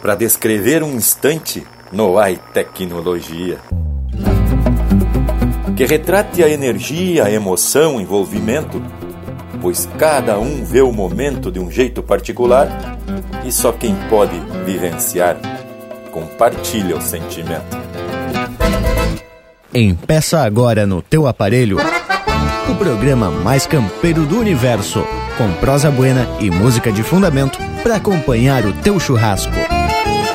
para descrever um instante no AI Tecnologia. Que retrate a energia, a emoção, o envolvimento, pois cada um vê o momento de um jeito particular e só quem pode vivenciar compartilha o sentimento. Empeça agora no teu aparelho o programa mais campeiro do universo, com prosa buena e música de fundamento para acompanhar o teu churrasco.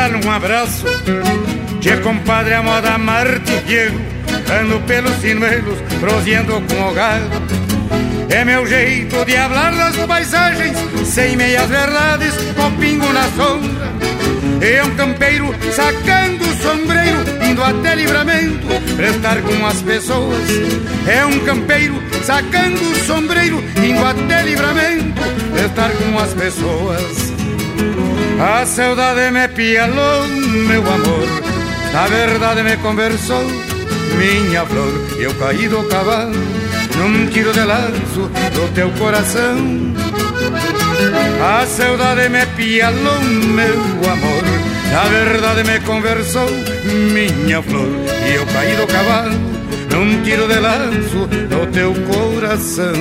Tal um abraço? Tia compadre, a moda Marte Diego. Ando pelos sinuelos, proseando com o gado. É meu jeito de hablar das paisagens Sem meias verdades, com pingo na sombra. É um campeiro sacando o sombreiro Indo até livramento, prestar com as pessoas. É um campeiro sacando o sombreiro Indo até livramento, prestar com as pessoas a saudade me pialou, meu amor. Na verdade me conversou, minha flor. Eu caí do cavalo num tiro de lanço do teu coração A saudade me pialou, meu amor. Na verdade me conversou, minha flor. E eu caí do cavalo num tiro de lanço do teu coração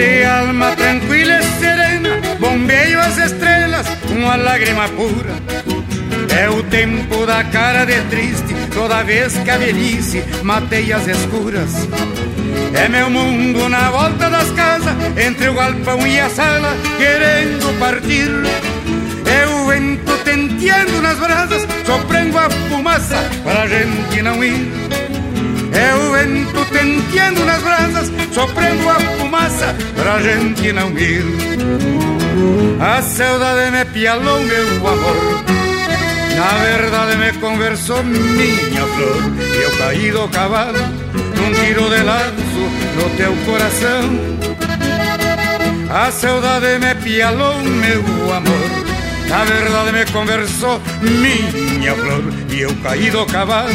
de alma tranquila e serena, bombeio as estrelas, uma lágrima pura. É o tempo da cara de triste, toda vez que a velhice matei as escuras. É meu mundo na volta das casas, entre o galpão e a sala, querendo partir. É o vento tenteando nas brasas, soprando a fumaça pra gente não ir. É o vento tenteando nas brasas, soprando a fumaça pra gente não ir. A saudade me pialou, meu amor. Na verdade me conversou minha flor. E eu caí do cavalo num tiro de laço no teu coração. A saudade me pialou, meu amor. Na verdade me conversou minha flor E eu caí do cavalo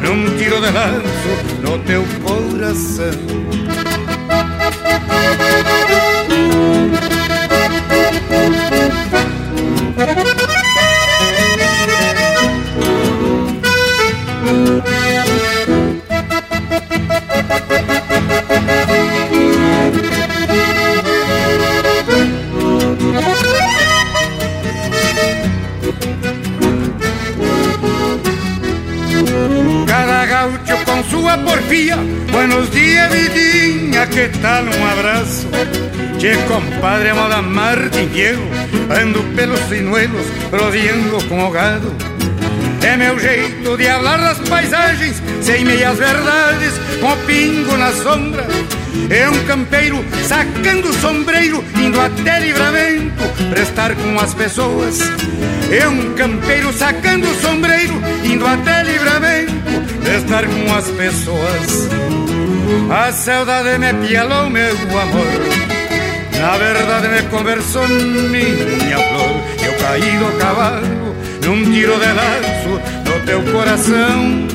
num tiro de lanço no teu coração pelos sinuelos, rodeando com o gado. É meu jeito de falar das paisagens, sem meias verdades, com pingo na sombra. É um campeiro sacando o sombreiro, indo até livramento, prestar com as pessoas. É um campeiro sacando o sombreiro, indo até livramento, estar com as pessoas. A saudade me pialou, meu amor. Na verdade me conversou minha flor. Eu caí do cavalo num tiro de laço no teu coração.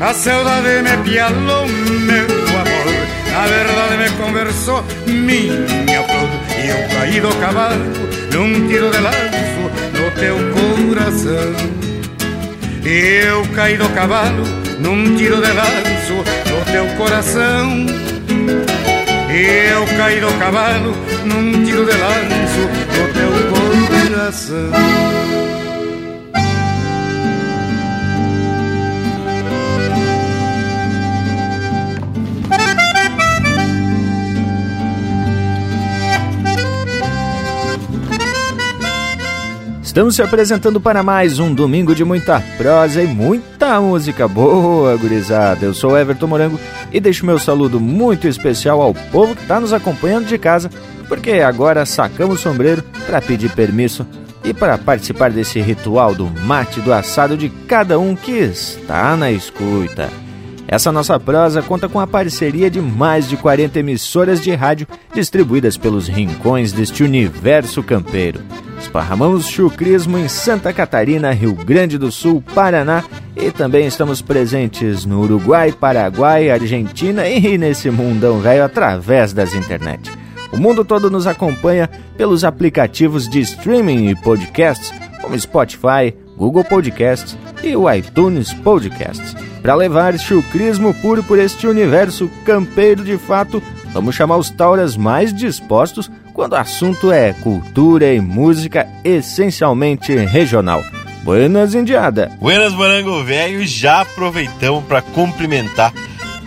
A saudade me pialou, meu amor. Na verdade me conversou minha flor. Eu caí do cavalo num tiro de laço no teu coração. Eu caí do cavalo num tiro de lanço no teu coração. Eu caí do cavalo num tiro de lanço no teu coração. Estamos se apresentando para mais um domingo de muita prosa e muita música boa, gurizada. Eu sou Everton Morango e deixo meu saludo muito especial ao povo que está nos acompanhando de casa, porque agora sacamos o sombreiro para pedir permisso e para participar desse ritual do mate do assado de cada um que está na escuta. Essa nossa prosa conta com a parceria de mais de 40 emissoras de rádio distribuídas pelos rincões deste universo campeiro. Esparramamos chucrismo em Santa Catarina, Rio Grande do Sul, Paraná e também estamos presentes no Uruguai, Paraguai, Argentina e nesse mundão velho através das internet. O mundo todo nos acompanha pelos aplicativos de streaming e podcasts como Spotify, Google Podcasts e o iTunes Podcasts. Para levar chucrismo puro por este universo campeiro de fato, vamos chamar os tauras mais dispostos quando o assunto é cultura e música essencialmente regional. Buenas, Indiada! Buenas, Morango Velho! Já aproveitamos para cumprimentar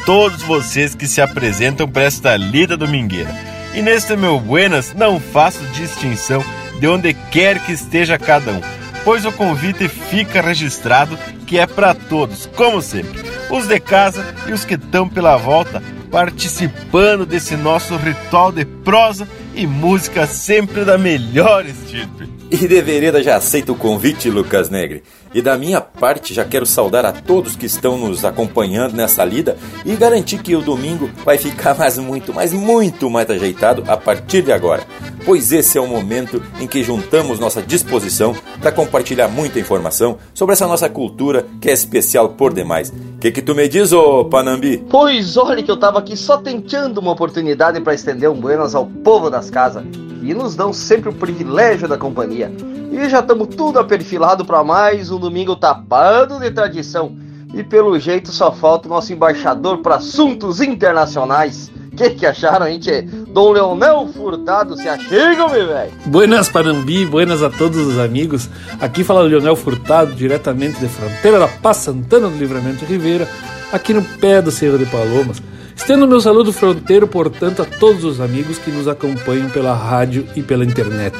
todos vocês que se apresentam para esta lida domingueira. E neste meu Buenas não faço distinção de onde quer que esteja cada um pois o convite fica registrado que é para todos, como sempre, os de casa e os que estão pela volta participando desse nosso ritual de prosa e música sempre da melhor estirpe. E de vereda já aceita o convite, Lucas Negre. E da minha parte, já quero saudar a todos que estão nos acompanhando nessa lida e garantir que o domingo vai ficar mais muito, mas muito mais ajeitado a partir de agora. Pois esse é o momento em que juntamos nossa disposição para compartilhar muita informação sobre essa nossa cultura que é especial por demais. O que, que tu me diz, ô Panambi? Pois olha que eu tava aqui só tentando uma oportunidade para estender um buenas ao povo das casas e nos dão sempre o privilégio da companhia. E já estamos tudo aperfilado para mais um domingo tapado de tradição. E pelo jeito só falta o nosso embaixador para assuntos internacionais. O que, que acharam, hein, tchê? Dom Leonel Furtado, se achegam, meu velho? Buenas, Panambi, buenas a todos os amigos. Aqui fala Leonel Furtado, diretamente de Fronteira da Paz Santana do Livramento Ribeira, aqui no pé do Cerro de Palomas. Estendo meu saludo fronteiro, portanto, a todos os amigos que nos acompanham pela rádio e pela internet.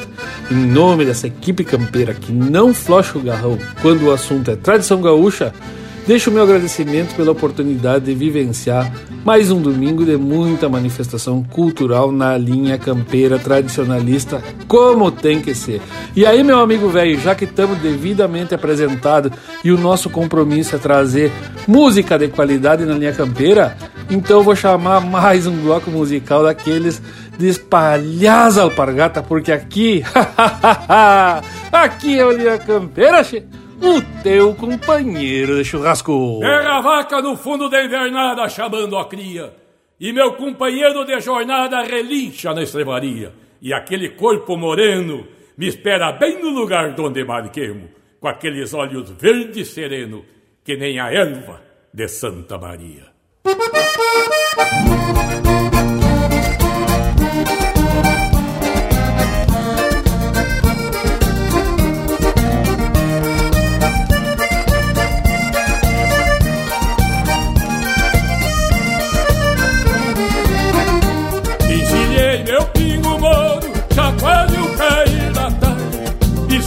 Em nome dessa equipe campeira que não flocha o garrão quando o assunto é tradição gaúcha, deixo meu agradecimento pela oportunidade de vivenciar mais um domingo de muita manifestação cultural na linha campeira tradicionalista, como tem que ser. E aí, meu amigo velho, já que estamos devidamente apresentados e o nosso compromisso é trazer música de qualidade na linha campeira, então vou chamar mais um bloco musical daqueles de espalhar alpargata, porque aqui, aqui é o Linha Campeira, o teu companheiro de churrasco. Pega a vaca no fundo da invernada chamando a cria, e meu companheiro de jornada relincha na estrevaria, e aquele corpo moreno me espera bem no lugar donde marquemo, com aqueles olhos verdes sereno, que nem a erva de Santa Maria.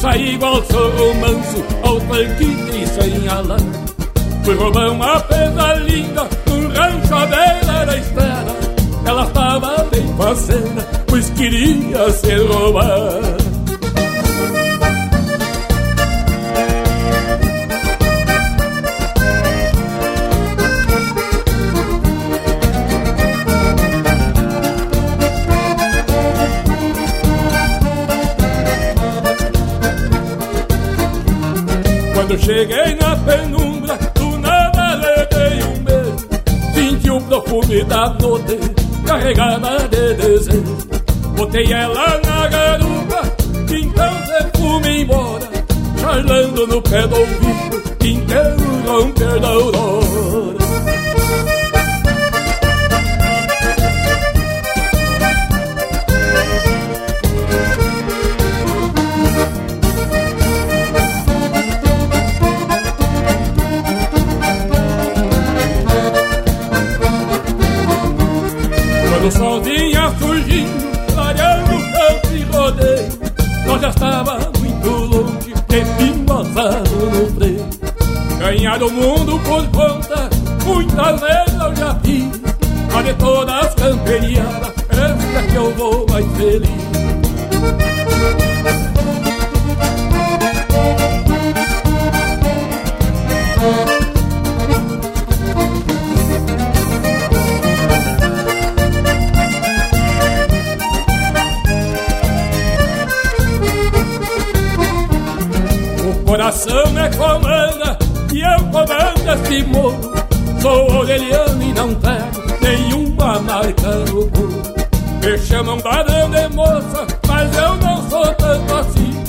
Saí igual sou manso ao tanque e sem alarme. Fui roubar uma presa linda rancho à beira da estrada. Ela estava bem faceira, pois queria ser roubada. Quando cheguei na penumbra perfume da noite carregada de desejo. Botei ela na garupa, então se embora, charlando no pé do ouvido, inteiro com perdão dor. Já estava muito longe, empinguazado no freio. Ganhar o mundo por conta, muitas vezes eu já fiz, mas de todas as camperiadas, essa que eu vou mais feliz. Coração me comanda e eu comando este morro. Sou orelhano e não trago nenhuma marca no corpo. Me chamam varão de moça, mas eu não sou tanto assim.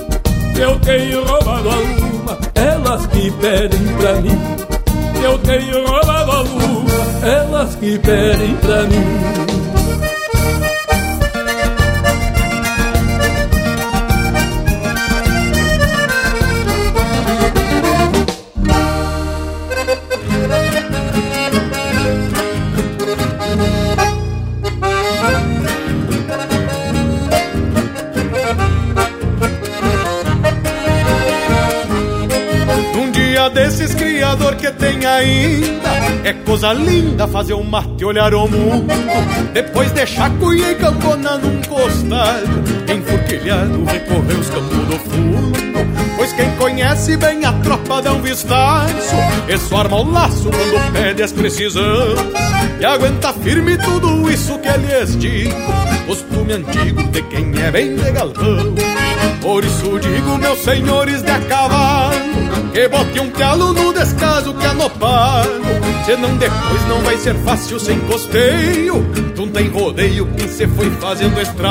Eu tenho roubado alguma, elas que pedem pra mim. Eu tenho roubado alguma, elas que pedem pra mim. Ainda. É coisa linda fazer um mate olhar o mundo. Depois deixar cuia e campona num costado Enfurquilhado recorrer os campos do fundo. Pois quem conhece bem a tropa dá um vistaço Isso arma o laço quando pede as precisão E aguenta firme tudo isso que lhes digo. Costume antigo de quem é bem de Por isso digo, meus senhores de a cavalo Que bote um calo no descaso que no pago Senão depois não vai ser fácil sem costeio. Tu tem rodeio quem se foi fazendo estrago.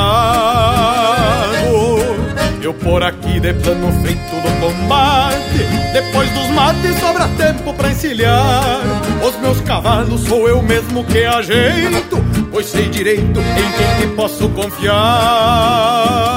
Eu por aqui de plano feito do combate Depois dos mates sobra tempo pra encilhar. Os meus cavalos sou eu mesmo que ajeito Pois sei direito em quem que posso confiar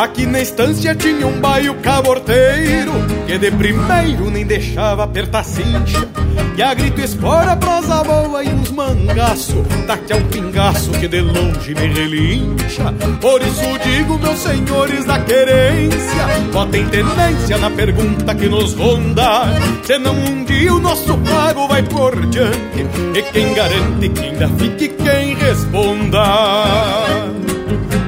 Aqui na estância tinha um baio caborteiro Que de primeiro nem deixava apertar cincha. E a grito espora, prosa boa e uns mangaço Daqui a um pingaço que de longe me relincha. Por isso digo, meus senhores da querência Botem tenência na pergunta que nos ronda. Senão um dia o nosso pago vai por diante E quem garante que ainda fique quem responda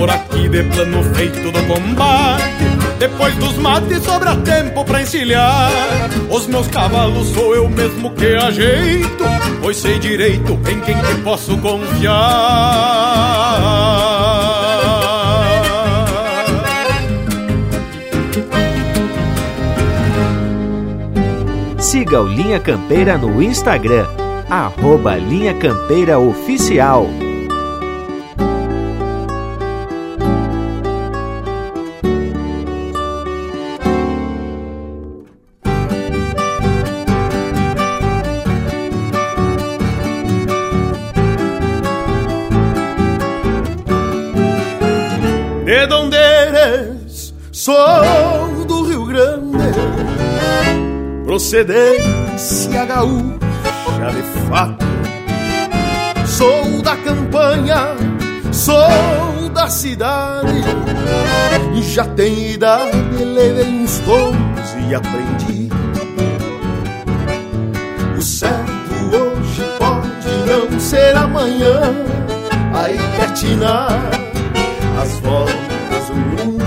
Por aqui de plano feito do combate. Depois dos mates sobra tempo pra encilhar. Os meus cavalos sou eu mesmo que ajeito Pois sei direito em quem que posso confiar. Siga o Linha Campeira no Instagram, arroba Linha Campeira Oficial. Procedência gaúcha. de fato. Sou da campanha, sou da cidade. Já tenho idade, levei uns tombos e aprendi. O certo hoje pode não ser amanhã. Aí tirar as voltas do mundo.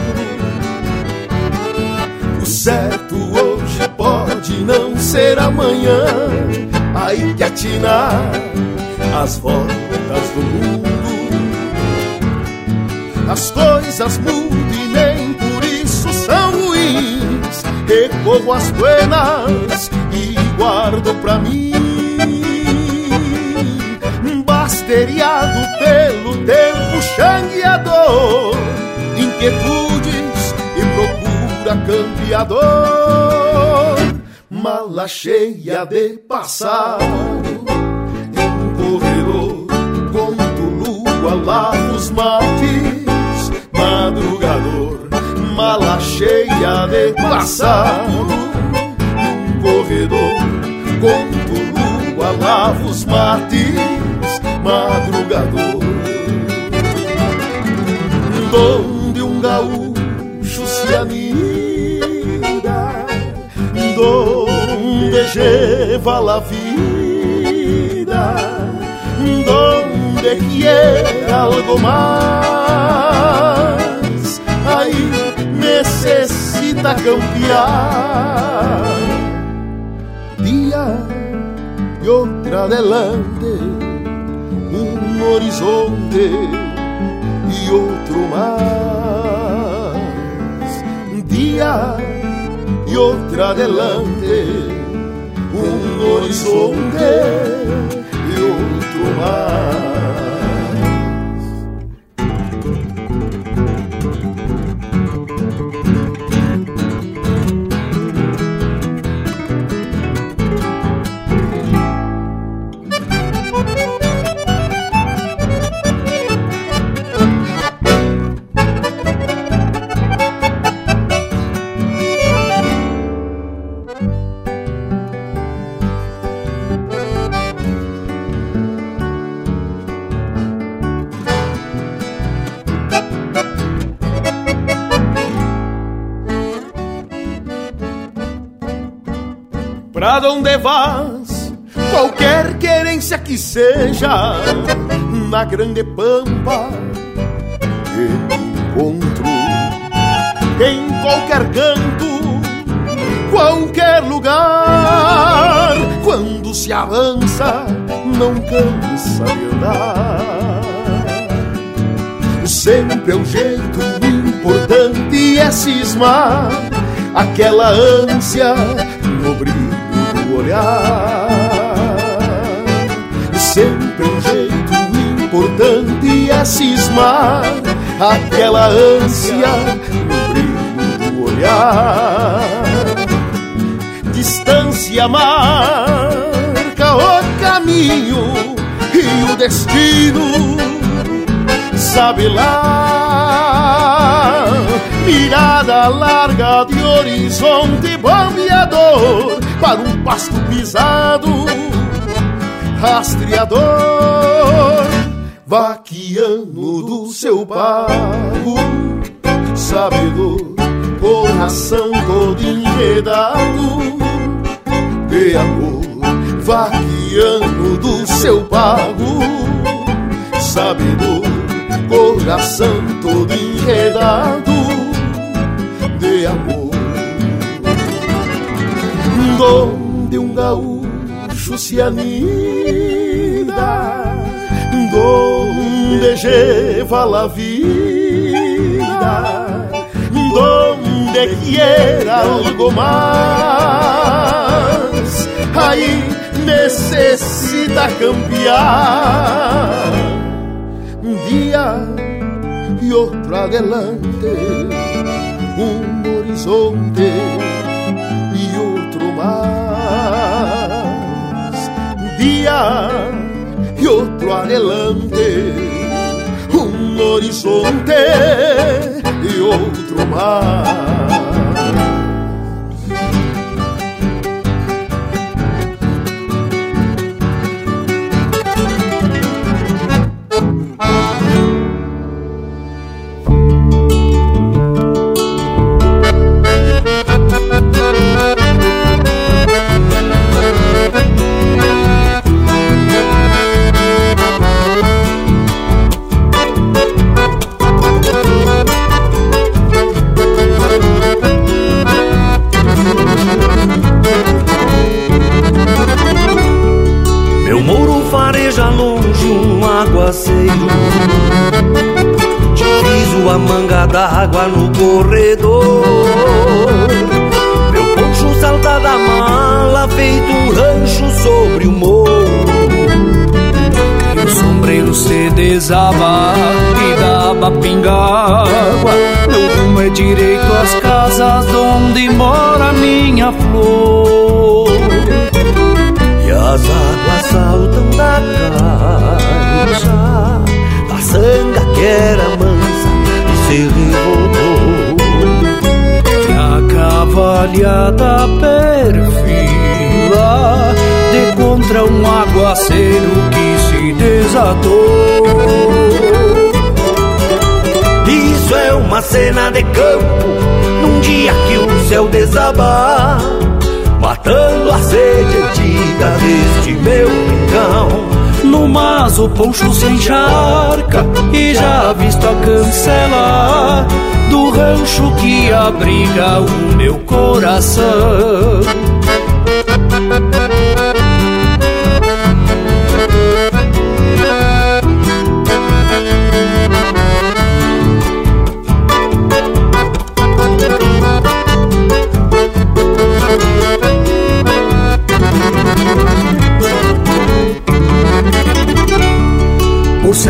O certo ser amanhã. Aí quer tirar as voltas do mundo. As coisas mudam e nem por isso são ruins. Recorro as buenas e guardo pra mim. Basteriado pelo tempo xangueador, inquietudes e procura campeador. Mala cheia de passado corredor, conto lua, lavo os mates, madrugador, mala cheia de passado, num corredor, conto lua, lavo os mates, madrugador, donde um gaúcho se anida, lleva la vida donde quiera algo más, ahí necesita cambiar. Día y otra adelante, un horizonte y otro más. Día y otra adelante, horizonte y otro más. Pra onde vas? Qualquer querência que seja, na grande pampa que encontro. Em qualquer canto, qualquer lugar, quando se avança, não cansa de andar. Sempre é um jeito importante é cismar aquela ânsia no brilho olhar. Sempre um jeito importante é cismar aquela ânsia no brilho do olhar. Distância marca o caminho e o destino sabe lá. Mirada larga de horizonte bombeador para um pasto pisado, rastreador, vaqueano do seu pago, sabedor, coração todo enredado de amor, vaqueano do seu pago, sabedor coração todo enredado de amor. Donde um gaúcho se anida, donde lleva la vida, donde quiera algo más, aí necessita cambiar. Un día y otro adelante, un horizonte más. Día y otro adelante, un horizonte y otro más. D'água no corredor. Meu poncho salta da mala feito rancho sobre o morro. E o sombreiro se desaba e dá pinga água Meu rumo é direito às casas onde mora minha flor. E as águas saltam da caixa Da sanga que era mansa. e se revoltou E a cavalhada perfila De contra um aguaceiro que se desatou Isso é uma cena de campo Num dia que o céu desabar Matando a sede antiga deste meu rincão No mas o poncho se encharca E já visto a cancela Do rancho que abriga o meu coração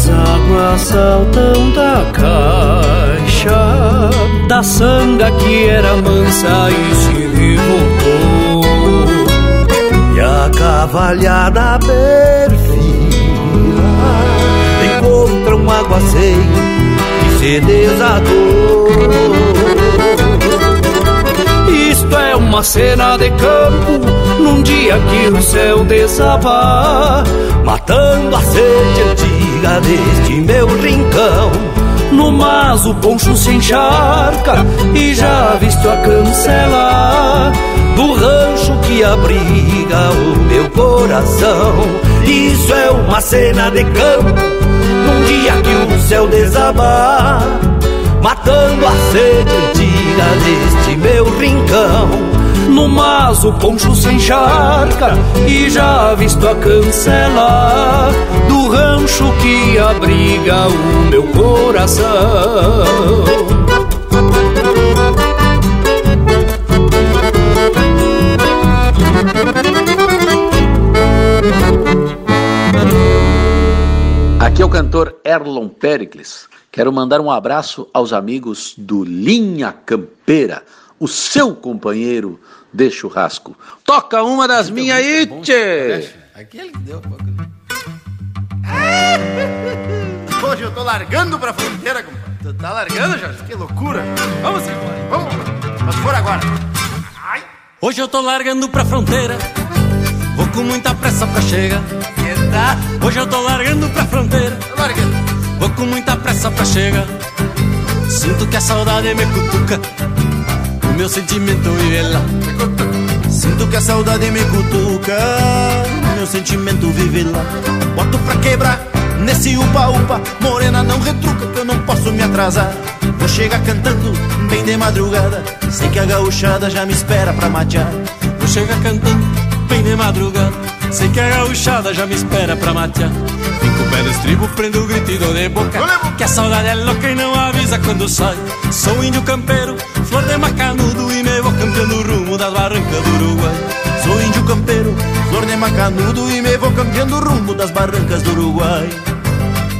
as águas saltam da caixa Da sanga que era mansa e se revoltou. E a cavalhada perfila Encontra um aguaceiro que se desatou Isto é uma cena de campo Num dia que o céu desabar Matando a sede antiga deste meu rincão. No mas o poncho se encharca E já visto a cancela Do rancho que abriga o meu coração. Isso é uma cena de campo Num dia que o céu desabar Matando a sede antiga deste meu rincão no mas o poncho se encharca E já visto a cancela Do rancho que abriga o meu coração Aqui é o cantor Erlon Pericles. Quero mandar um abraço aos amigos do Linha Campeira, o seu companheiro de churrasco. Toca uma das minhas aí, tchê! Aquele que deu pouco. Hoje eu tô largando pra fronteira, compadre. Tu tá largando, Jorge? Que loucura. Vamos embora, vamos. Mas for agora. Ai. Hoje eu tô largando pra fronteira. Vou com muita pressa pra chegar. Eita. Hoje eu tô largando pra fronteira. Tô largando. Vou com muita pressa pra chegar. Sinto que a saudade me cutuca. Meu sentimento vive lá. Sinto que a saudade me cutuca. Meu sentimento vive lá. Boto pra quebrar nesse upa-upa. Morena, não retruca que eu não posso me atrasar. Vou chegar cantando bem de madrugada. Sei que a gauchada já me espera pra matear. Vou chegar cantando bem de madrugada. Sei que a gauchada já me espera pra matear. Pé no estribo, prendo o grito e dou de boca. Que a saudade é louca e não avisa quando sai. Sou índio campeiro, flor de macanudo e me vou campeando o rumo das barrancas do Uruguai. Sou índio campeiro, flor de macanudo e me vou campeando o rumo das barrancas do Uruguai.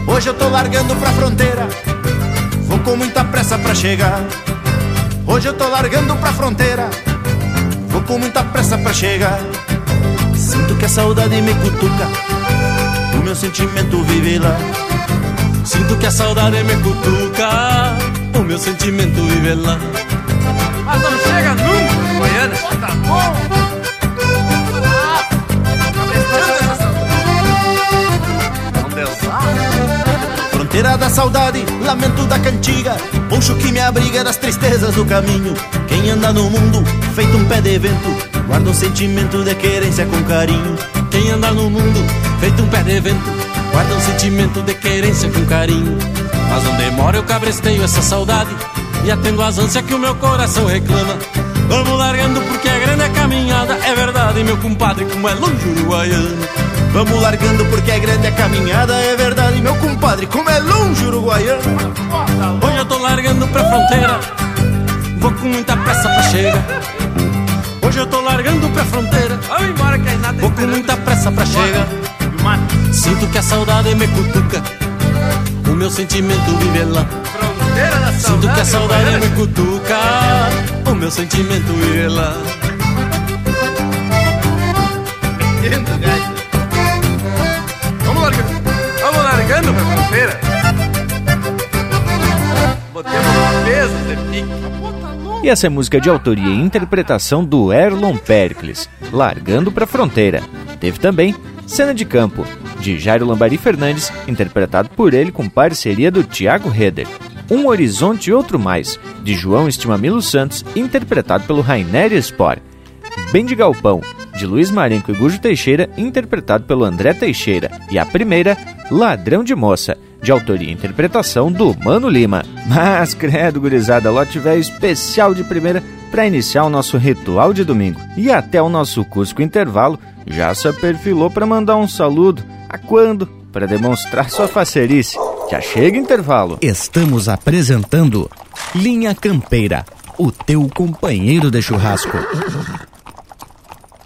Hoje eu tô largando pra fronteira, vou com muita pressa pra chegar. Hoje eu tô largando pra fronteira, vou com muita pressa pra chegar. Sinto que a saudade me cutuca, meu sentimento vive lá. Sinto que a saudade me cutuca, o meu sentimento vive lá. Mas não chega nunca, Goiânia. Tá bom. da saudade, lamento da cantiga, poncho que me abriga das tristezas do caminho. Quem anda no mundo, feito um pé de vento, guarda um sentimento de querência com carinho. Quem anda no mundo, feito um pé de vento, guarda um sentimento de querência com carinho. Mas não demora, eu cabresteio essa saudade, e atendo as ânsias que o meu coração reclama. Vamos largando porque é grande a caminhada, é verdade, meu compadre, como é longe Uruguaiano. Vamos largando porque é grande a caminhada, é verdade, meu compadre, como é longe Uruguaiano. Hoje eu tô largando pra fronteira, vou com muita pressa pra chegar. Hoje eu tô largando pra fronteira, vamos embora que ainda vou com muita pressa pra chegar. Sinto que a saudade me cutuca, o meu sentimento vive lá. Sinto que a saudade me cutuca, o meu sentimento vive lá. Vamos largando, vamos largando pra fronteira. Botemos peso de pique. E essa é música de autoria e interpretação do Erlon Pericles, Largando pra Fronteira. Teve também Cena de Campo, de Jairo Lambari Fernandes, interpretado por ele com parceria do Tiago Reder. Um Horizonte e Outro Mais, de João Estimamilo Santos, interpretado pelo Rainer Spor. Bem de Galpão, de Luiz Marenco e Gujo Teixeira, interpretado pelo André Teixeira. E a primeira, Ladrão de Moça, de autoria e interpretação do Mano Lima. Mas, credo, gurizada, lote velho especial de primeira para iniciar o nosso ritual de domingo. E até o nosso Cusco Intervalo já se perfilou para mandar um saludo. A quando? Para demonstrar sua facerice. Já chega intervalo. Estamos apresentando Linha Campeira, o teu companheiro de churrasco.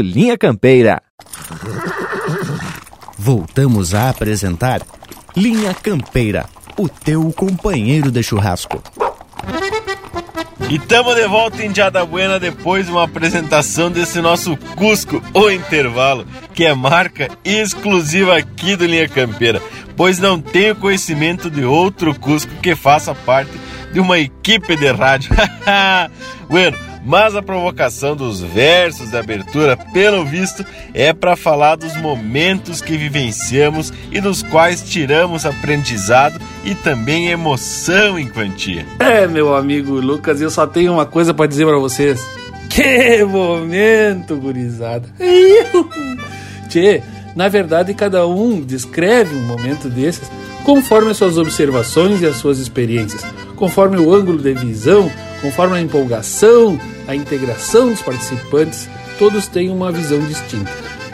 Linha Campeira. Voltamos a apresentar Linha Campeira, o teu companheiro de churrasco. E tamo de volta em Diada Buena depois de uma apresentação desse nosso Cusco, o intervalo, que é marca exclusiva aqui do Linha Campeira, pois não tenho conhecimento de outro Cusco que faça parte de uma equipe de rádio. bueno, mas a provocação dos versos da abertura, pelo visto, é para falar dos momentos que vivenciamos e dos quais tiramos aprendizado e também emoção em quantia. É, meu amigo Lucas, eu só tenho uma coisa para dizer para vocês. Que momento, gurizada. Tchê, na verdade, cada um descreve um momento desses conforme as suas observações e as suas experiências, conforme o ângulo de visão, conforme a empolgação, a integração dos participantes, todos têm uma visão distinta.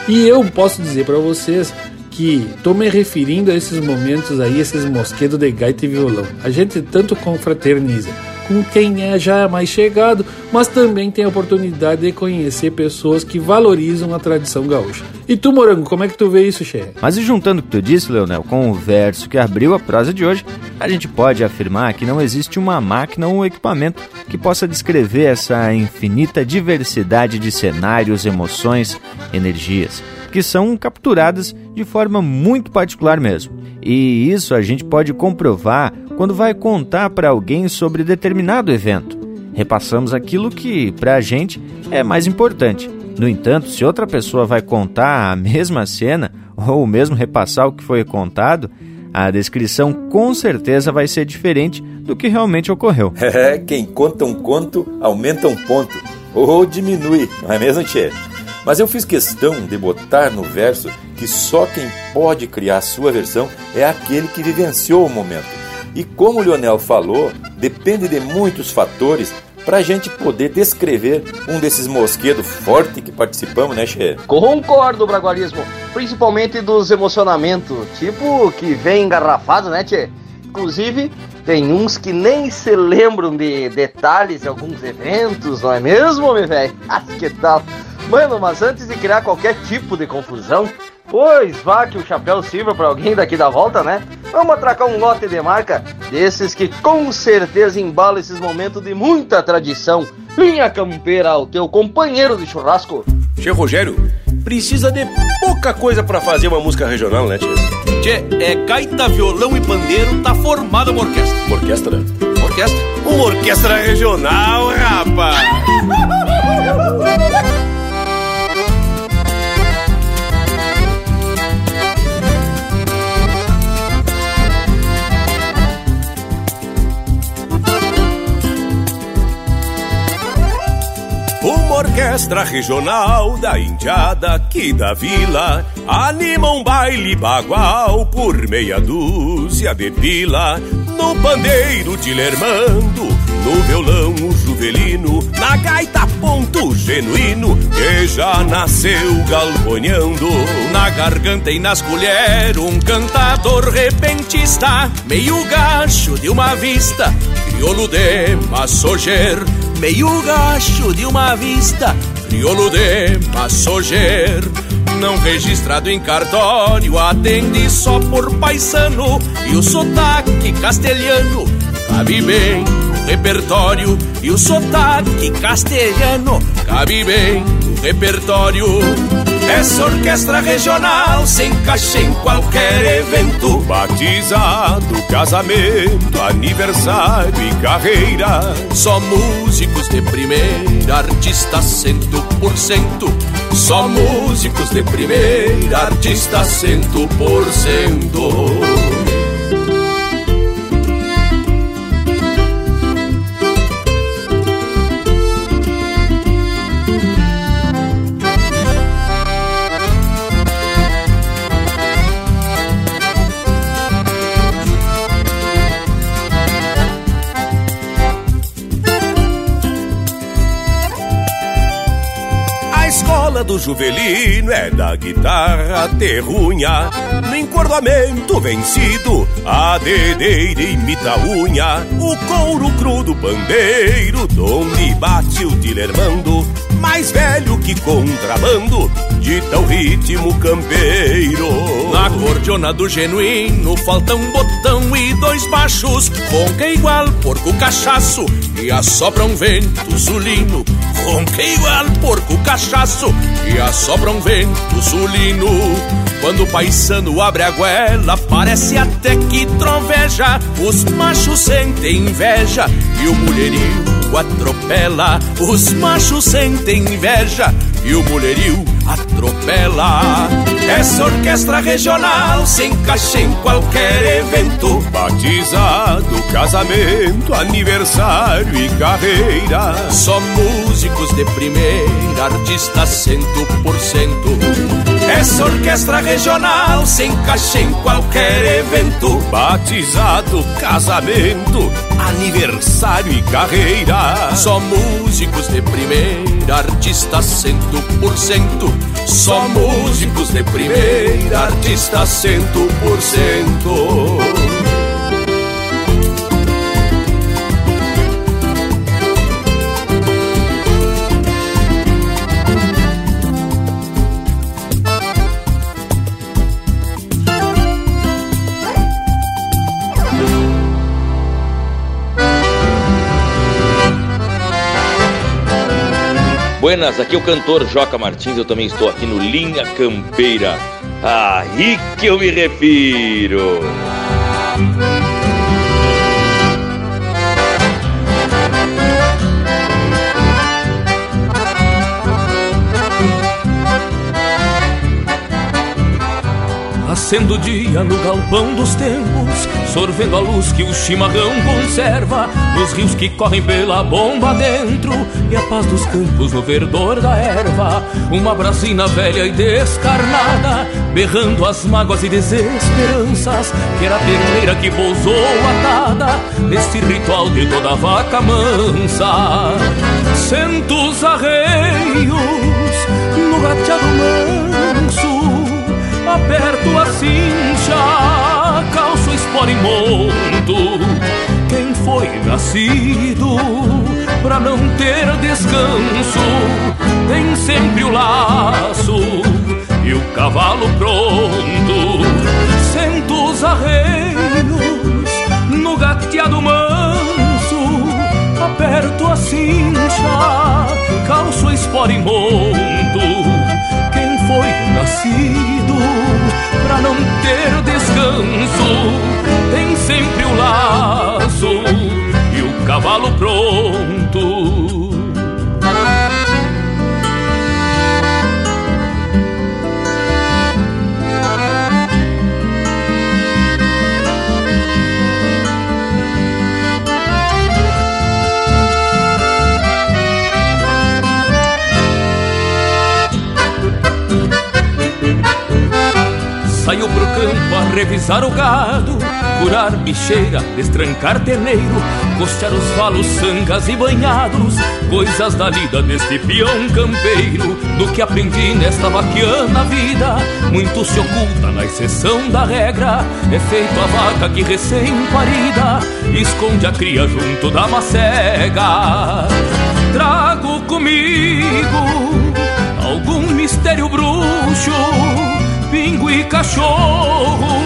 E eu posso dizer para vocês que estou me referindo a esses momentos aí, esses mosquedos de gaita e violão. A gente tanto confraterniza com quem é já mais chegado, mas também tem a oportunidade de conhecer pessoas que valorizam a tradição gaúcha. E tu, Morango, como é que tu vê isso, Xé? Mas e juntando o que tu disse, Leonel, com o verso que abriu a prosa de hoje, a gente pode afirmar que não existe uma máquina ou um equipamento que possa descrever essa infinita diversidade de cenários, emoções, energias, que são capturadas de forma muito particular mesmo. E isso a gente pode comprovar quando vai contar para alguém sobre determinado evento. Repassamos aquilo que, para a gente, é mais importante. No entanto, se outra pessoa vai contar a mesma cena ou mesmo repassar o que foi contado, a descrição com certeza vai ser diferente do que realmente ocorreu. É, quem conta um conto aumenta um ponto ou diminui, não é mesmo, Tchê? Mas eu fiz questão de botar no verso que só quem pode criar a sua versão é aquele que vivenciou o momento. E como o Lionel falou, depende de muitos fatores para a gente poder descrever um desses mosquedos forte que participamos, né, Che? Concordo, Bragualismo. Principalmente dos emocionamentos, tipo que vem engarrafado, né, Tchê? Inclusive, tem uns que nem se lembram de detalhes de alguns eventos, não é mesmo, meu velho? Ah, que tal? Mano, mas antes de criar qualquer tipo de confusão, pois vá que o chapéu sirva para alguém daqui da volta, né? Vamos atracar um lote de marca desses que com certeza embala esses momentos de muita tradição. Linha Campeira, o teu companheiro de churrasco. Tchê Rogério, precisa de pouca coisa para fazer uma música regional, né, tchê? Tchê, é gaita, violão e pandeiro, tá formada uma orquestra. Uma orquestra? Uma orquestra? Uma orquestra regional, rapaz! orquestra regional da indiada aqui da vila Anima um baile bagual por meia dúzia de pila No pandeiro de Lermando, no violão o juvelino Na gaita ponto genuíno que já nasceu galponhando Na garganta e nas colheres um cantador repentista Meio gacho de uma vista, crioulo de massoger meio gacho de uma vista, crioulo de massoger. Não registrado em cartório, atende só por paisano e o sotaque castelhano cabe bem no repertório. E o sotaque castelhano cabe bem no repertório. Essa orquestra regional se encaixa em qualquer evento. Batizado, casamento, aniversário e carreira. Só músicos de primeira, artistas cento por cento. Só músicos de primeira, artistas cento por cento do Juvelino é da guitarra terrunha. No encordoamento vencido A dedeira imita a unha. O couro cru do pandeiro Donde bate o dilermando Mais velho que contrabando Dita o ritmo campeiro. Na cordiona do genuíno Falta um botão e dois baixos. Ronca igual porco cachaço E assopra um vento sulino Ronca igual porco cachaço E assopra um vento sulino. Quando o paisano abre a goela Parece até que troveja. Os machos sentem inveja E o mulherio atropela. Os machos sentem inveja E o mulherio atropela. Essa orquestra regional se encaixa em qualquer evento. Batizado, casamento, aniversário e carreira. Só músicos de primeira, artistas cento por cento. Essa orquestra regional se encaixa em qualquer evento. Batizado, casamento, aniversário e carreira. Só músicos de primeira, artistas cento por cento. Só músicos de primeira, artistas cento por cento Buenas, aqui é o cantor Joca Martins, eu também estou aqui no Linha Campeira. Aí que eu me refiro. Acendo o dia no galpão dos tempos, sorvendo a luz que o chimarrão conserva, nos rios que correm pela bomba dentro, e a paz dos campos no verdor da erva. Uma brasina velha e descarnada, berrando as mágoas e desesperanças, que era a terneira que pousou atada, neste ritual de toda vaca mansa. Centos arreios no gateado manso aperto a cincha, calço esporimondo. Quem foi nascido pra não ter descanso, tem sempre o laço e o cavalo pronto. Sento os arreios no gateado manso, aperto a cincha, calço esporimondo foi nascido pra não ter descanso, tem sempre o laço e o cavalo pronto. Revisar o gado, curar bicheira, destrancar terneiro, costear os valos, sangas e banhados, coisas da lida deste peão campeiro. Do que aprendi nesta vaquiana vida, muito se oculta na exceção da regra. É feito a vaca que recém-parida esconde a cria junto da macega. Trago comigo algum mistério bruxo pingo e cachorro,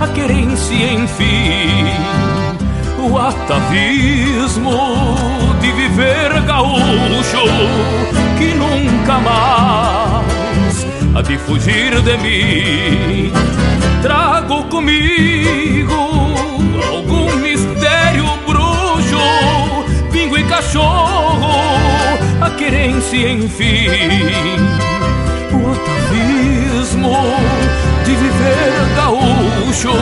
a querência, enfim, o atavismo de viver gaúcho, que nunca mais há de fugir de mim. Trago comigo algum mistério bruxo, pingo e cachorro, a querência, enfim, de viver gaúcho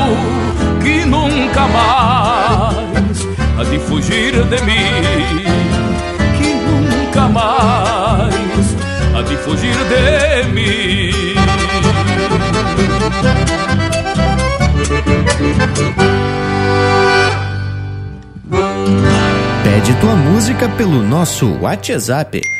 que nunca mais há de fugir de mim, que nunca mais há de fugir de mim. Pede tua música pelo nosso WhatsApp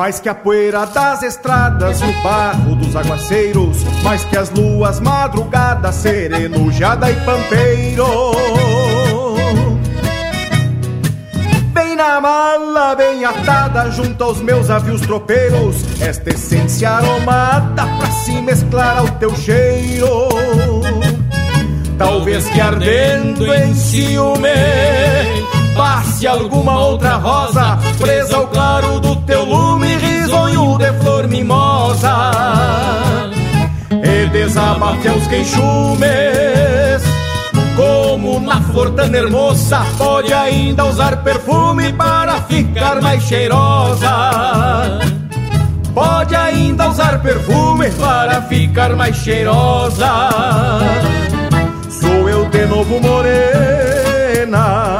Mais que a poeira das estradas o barro dos aguaceiros, mais que as luas madrugadas, sereno, jada e pampeiro. Bem na mala, bem atada, junto aos meus avios tropeiros, esta essência aromada pra se mesclar ao teu cheiro. Talvez que ardendo em ciúme passe alguma outra rosa presa ao claro do teu lume, risonho de flor mimosa. E desabafe aos queixumes, como na flor tão hermosa, pode ainda usar perfume para ficar mais cheirosa. Pode ainda usar perfume para ficar mais cheirosa. Sou eu de novo morena.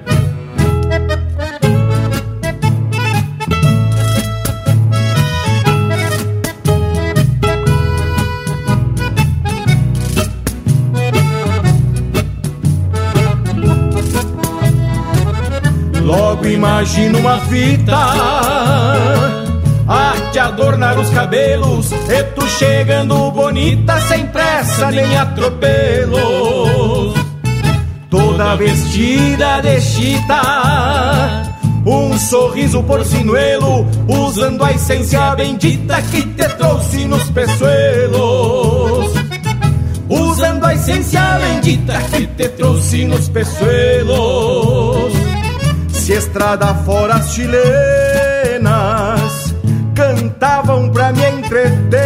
imagino uma fita. A te adornar os cabelos E tu chegando bonita sem pressa nem atropelos. Toda vestida de chita Um sorriso porcinuelo Usando a essência bendita que te trouxe nos peçoelos. Usando a essência bendita que te trouxe nos peçoelos Se estrada fora as chilenas cantavam pra me entreter.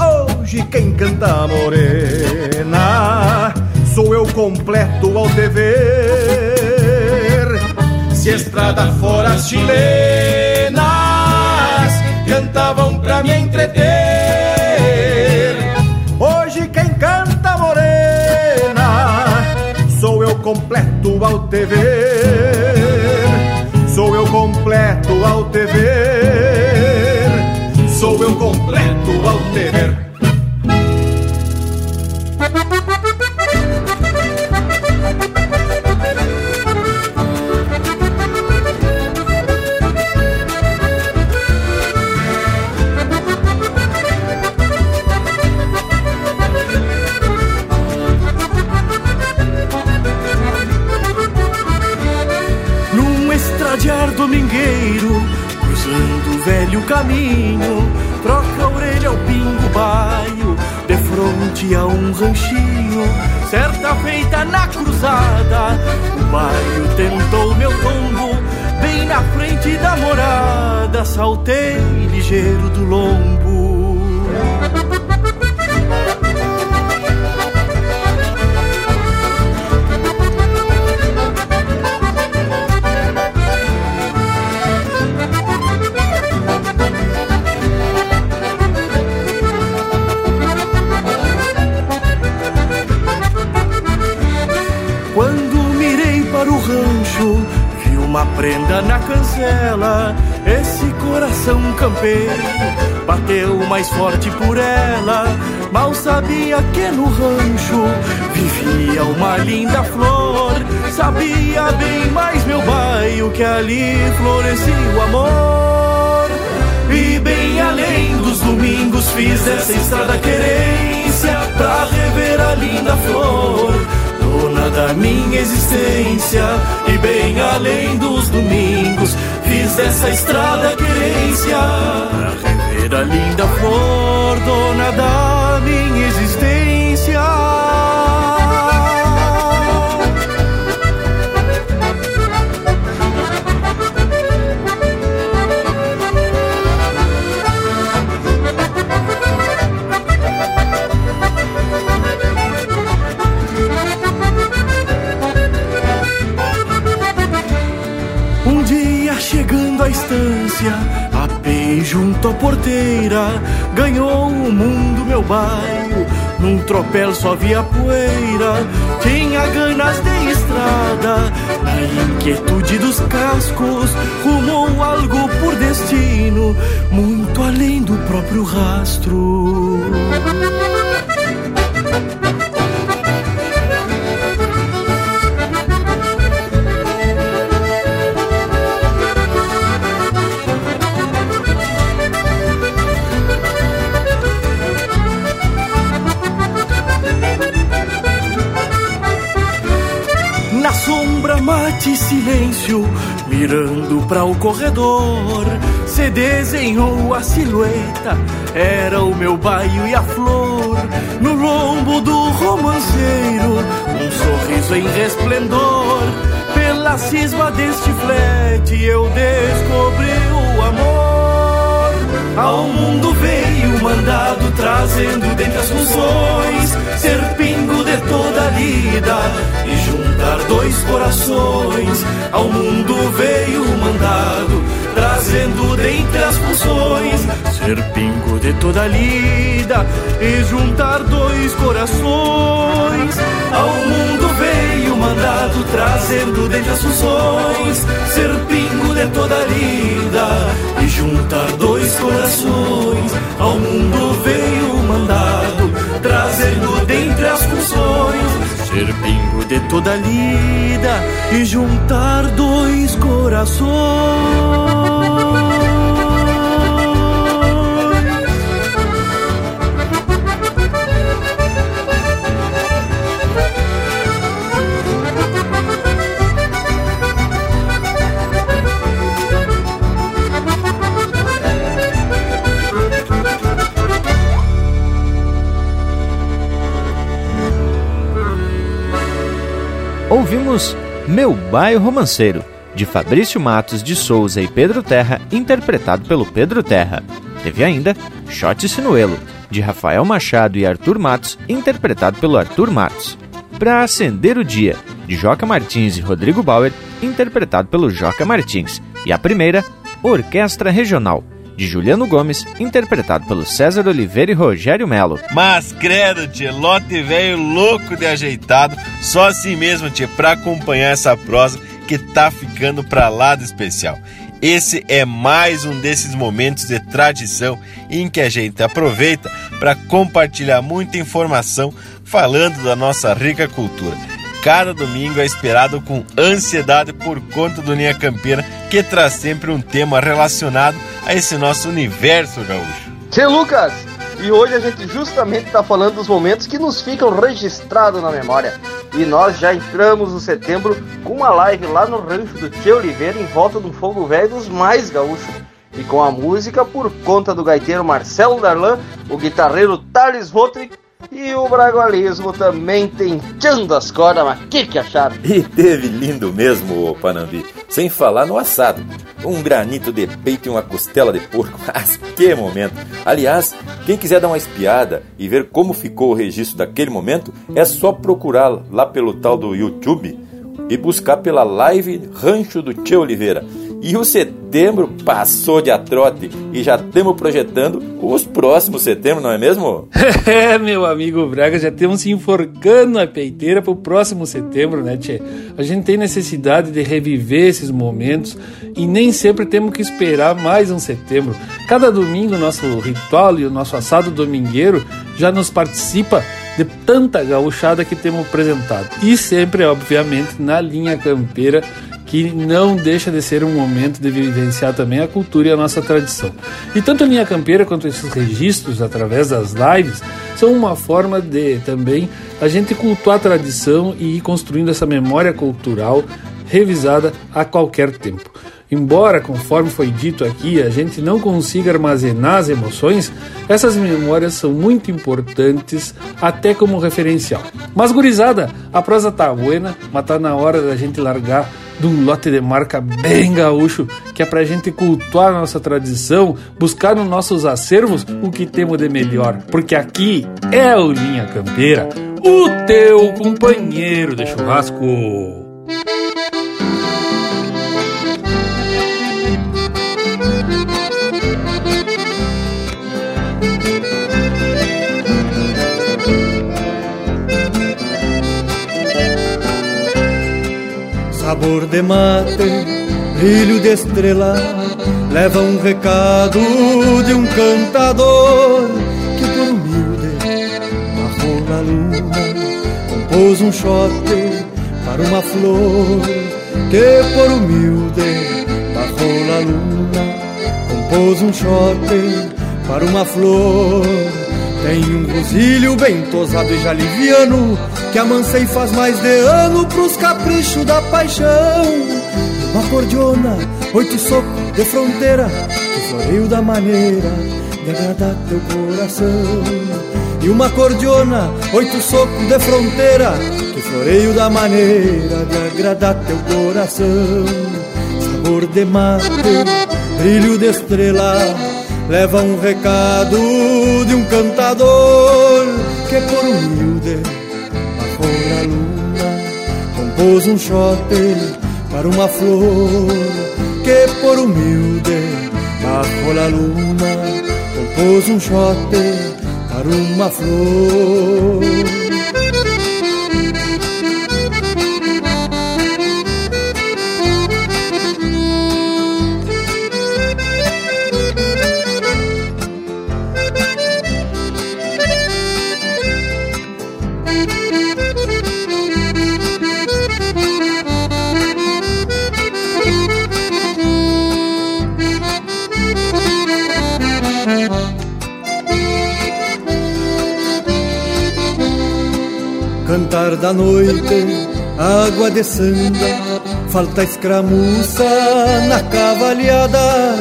Hoje quem canta morena sou eu com completo ao te ver. Se estrada fora as chilenas cantavam pra me entreter. Hoje quem canta morena sou eu completo ao te ver. Sou eu completo ao te ver. Sou eu completo ao te ver. Caminho, troca a orelha ao pingo baio, de fronte a um ranchinho, certa feita na cruzada, o baio tentou meu tombo, bem na frente da morada, saltei ligeiro do lombo. Prenda na cancela. Esse coração campeiro bateu mais forte por ela. Mal sabia que no rancho vivia uma linda flor. Sabia bem mais meu bairro que ali florescia o amor. E bem além dos domingos fiz essa estrada querência pra rever a linda flor da minha existência e bem além dos domingos fiz dessa estrada querência para rever a linda flor, dona da minha existência. Junto à porteira, ganhou o mundo meu bairro, num tropel só via poeira, tinha ganas de estrada, na inquietude dos cascos, rumou algo por destino, muito além do próprio rastro. Mate silêncio, mirando para o corredor, se desenhou a silhueta, era o meu baio e a flor, no lombo do romanceiro, um sorriso em resplendor, pela cisma deste flete eu descobri o amor. Ao mundo veio mandado trazendo dentre as funções, ser pingo de toda a lida juntar dois corações. Ao mundo veio mandado, trazendo dentre as funções, ser pingo de toda a lida e juntar dois corações. Ao mundo veio mandado, trazendo dentre as funções, ser pingo de toda a lida e juntar dois corações. Ao mundo veio mandado, trazendo dentre as funções ser pingo de toda lida e juntar dois corações. Ouvimos Meu Bairro Romanceiro, de Fabrício Matos de Souza e Pedro Terra, interpretado pelo Pedro Terra. Teve ainda Shot Sinuelo, de Rafael Machado e Arthur Matos, interpretado pelo Arthur Matos. para acender o dia, de Joca Martins e Rodrigo Bauer, interpretado pelo Joca Martins. E a primeira, Orquestra Regional, de Juliano Gomes, interpretado pelo César Oliveira e Rogério Melo. Mas credo, tchê, lote velho louco de ajeitado, só assim mesmo, tchê, pra acompanhar essa prosa que tá ficando pra lá do especial. Esse é mais um desses momentos de tradição em que a gente aproveita para compartilhar muita informação falando da nossa rica cultura. Cada domingo é esperado com ansiedade por conta do Linha Campeira, que traz sempre um tema relacionado a esse nosso universo gaúcho. Tchê Lucas, e hoje a gente justamente está falando dos momentos que nos ficam registrados na memória. E nós já entramos no setembro com uma live lá no rancho do Tio Oliveira em volta do fogo velho dos mais gaúchos. E com a música por conta do gaiteiro Marcelo Darlan, o guitarreiro Thales Rotrick e o bragualismo também tentando as cordas, mas que que acharam? E teve lindo mesmo, Panambi. Sem falar no assado. Um granito de peito e uma costela de porco. Mas que momento! Aliás, quem quiser dar uma espiada e ver como ficou o registro daquele momento, é só procurar lá pelo tal do YouTube e buscar pela live Rancho do Tio Oliveira. E o setembro passou de atrote e já estamos projetando os próximos setembro, não é mesmo? É, meu amigo Braga, já temos se enforcando a peiteira para o próximo setembro, né, Tchê? A gente tem necessidade de reviver esses momentos e nem sempre temos que esperar mais um setembro. Cada domingo, nosso ritual e o nosso assado domingueiro já nos participa de tanta gauchada que temos apresentado. E sempre, obviamente, na linha campeira que não deixa de ser um momento de vivenciar também a cultura e a nossa tradição. E tanto a linha campeira quanto esses registros através das lives são uma forma de também a gente cultuar a tradição e ir construindo essa memória cultural revisada a qualquer tempo. Embora, conforme foi dito aqui, a gente não consiga armazenar as emoções, essas memórias são muito importantes até como referencial. Mas gurizada, a prosa tá buena, mas tá na hora da gente largar de um lote de marca bem gaúcho, que é pra gente cultuar nossa tradição, buscar nos nossos acervos o que temos de melhor. Porque aqui é o Linha Campeira, o teu companheiro de churrasco. Sabor de mate, brilho de estrela, leva um recado de um cantador que por humilde marrou na luna, compôs um chote para uma flor que por humilde marrou na luna, compôs um chote para uma flor. Tem um rosilho bem tosado e já liviano que amansei faz mais de ano pros caprichos da paixão. Uma cordiona, oito socos de fronteira, que floreio da maneira de agradar teu coração. E uma cordiona, oito socos de fronteira, que floreio da maneira de agradar teu coração. Sabor de mate, brilho de estrela, leva um recado de um cantador que por humilde compôs um chote para uma flor que por humilde bajo la luna compôs um chote para uma flor. Da noite, água de falta escramuça na cavalhada.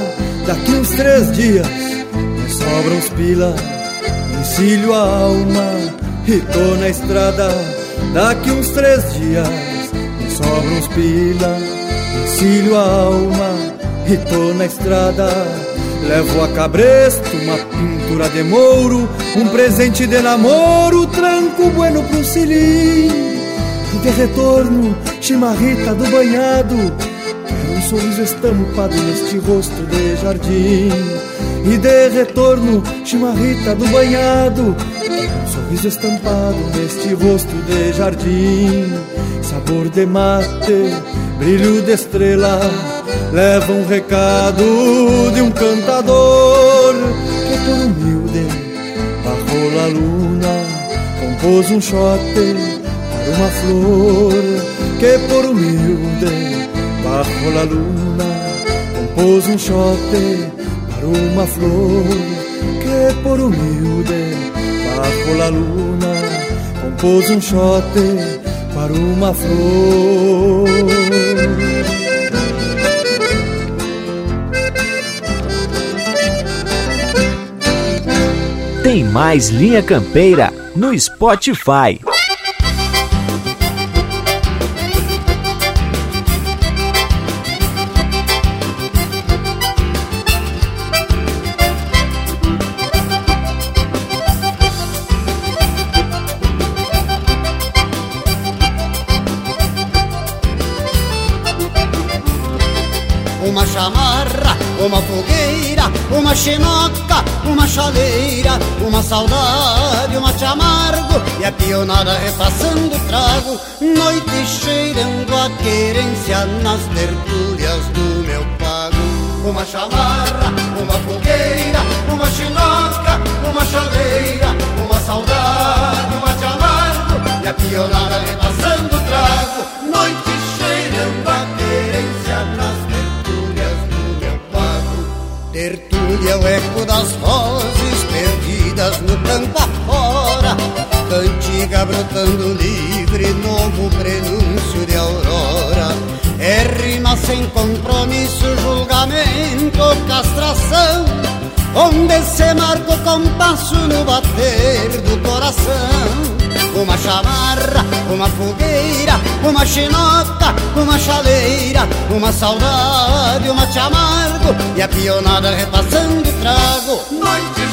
Daqui uns três dias me sobram os pila, encilho a alma e tô na estrada. Daqui uns três dias me sobram os pila, encilho a alma e tô na estrada. Levo a cabresto uma pintura de mouro, um presente de namoro, tranco bueno pro cilim. de retorno, chimarrita do banhado. Quero um sorriso estampado neste rosto de jardim. E de retorno, chimarrita do banhado. Quero um sorriso estampado neste rosto de jardim. Sabor de mate, brilho de estrela. Leva um recado de um cantador luna, compôs um shot uma flor que por humilde bajo la luna compôs um chote para uma flor que por humilde bajo la luna compôs um chote para uma flor. Tem mais Linha Campeira no Spotify. uma fogueira, uma xenoca, uma chaleira, uma saudade, um mate amargo e a pionada repassando trago, noite cheirando a querência nas tertúlias do meu pago. Uma chamarra, uma fogueira, uma xenoca, uma chaleira, uma saudade, um mate amargo e a pionada repassando trago, noite é o eco das vozes perdidas no campo afora Cantiga brotando livre, novo prenúncio de aurora. É rima sem compromisso, julgamento, castração Onde se marca o compasso no bater do coração uma chamarra, uma fogueira, uma chinoca, uma chaleira, uma saudade, uma te amargo e a pionada repassando trago. Noite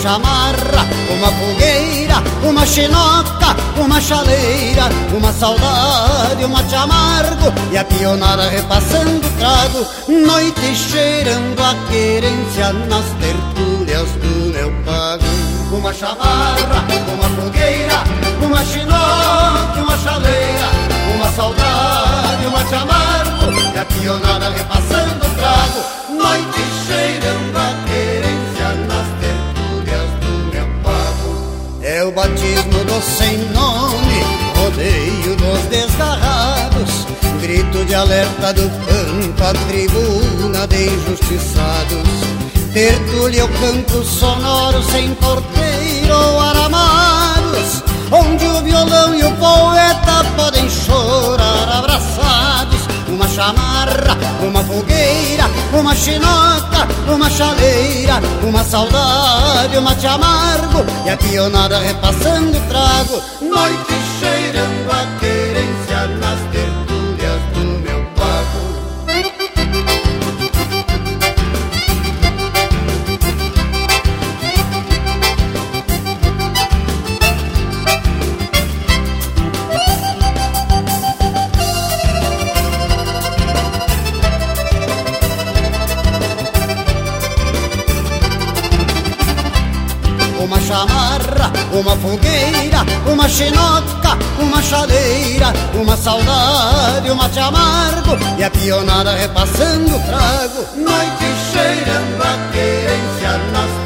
chamarra, uma fogueira, uma chinoca, uma chaleira, uma saudade, uma te amargo e a pionada repassando trago, noite cheirando a querência nas tertúlias do meu pago. Uma chamarra, uma fogueira, uma chinoca, uma chaleira, uma saudade, uma te amargo e a pionada repassando batismo do sem nome, rodeio dos desgarrados, grito de alerta do campo, a tribuna de injustiçados. Tertúlia o canto sonoro sem porteiro ou aramados, onde o violão e o poeta podem chorar abraçados uma chamarra, uma fogueira, uma chinoca, uma chaleira, uma saudade, uma te amargo. E a pionada repassando trago, noite cheirando a querência nas uma fogueira, uma chinoca, uma chaleira, uma saudade, uma te amargo e a pionada repassando o trago. Noite cheirando a querência nas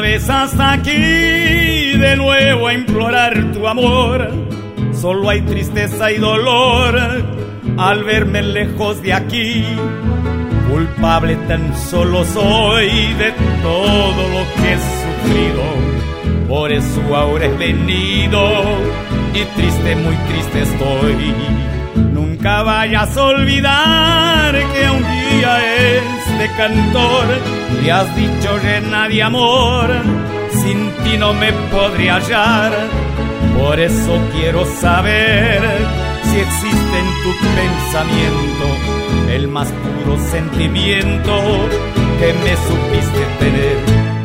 Vez hasta aquí, de nuevo a implorar tu amor. Solo hay tristeza y dolor al verme lejos de aquí. Culpable tan solo soy de todo lo que he sufrido. Por eso ahora he venido y triste, muy triste estoy. Nunca vayas a olvidar que un día este cantor le has dicho llena de amor. Sin ti no me podría hallar. Por eso quiero saber si existe en tu pensamiento el más puro sentimiento que me supiste tener.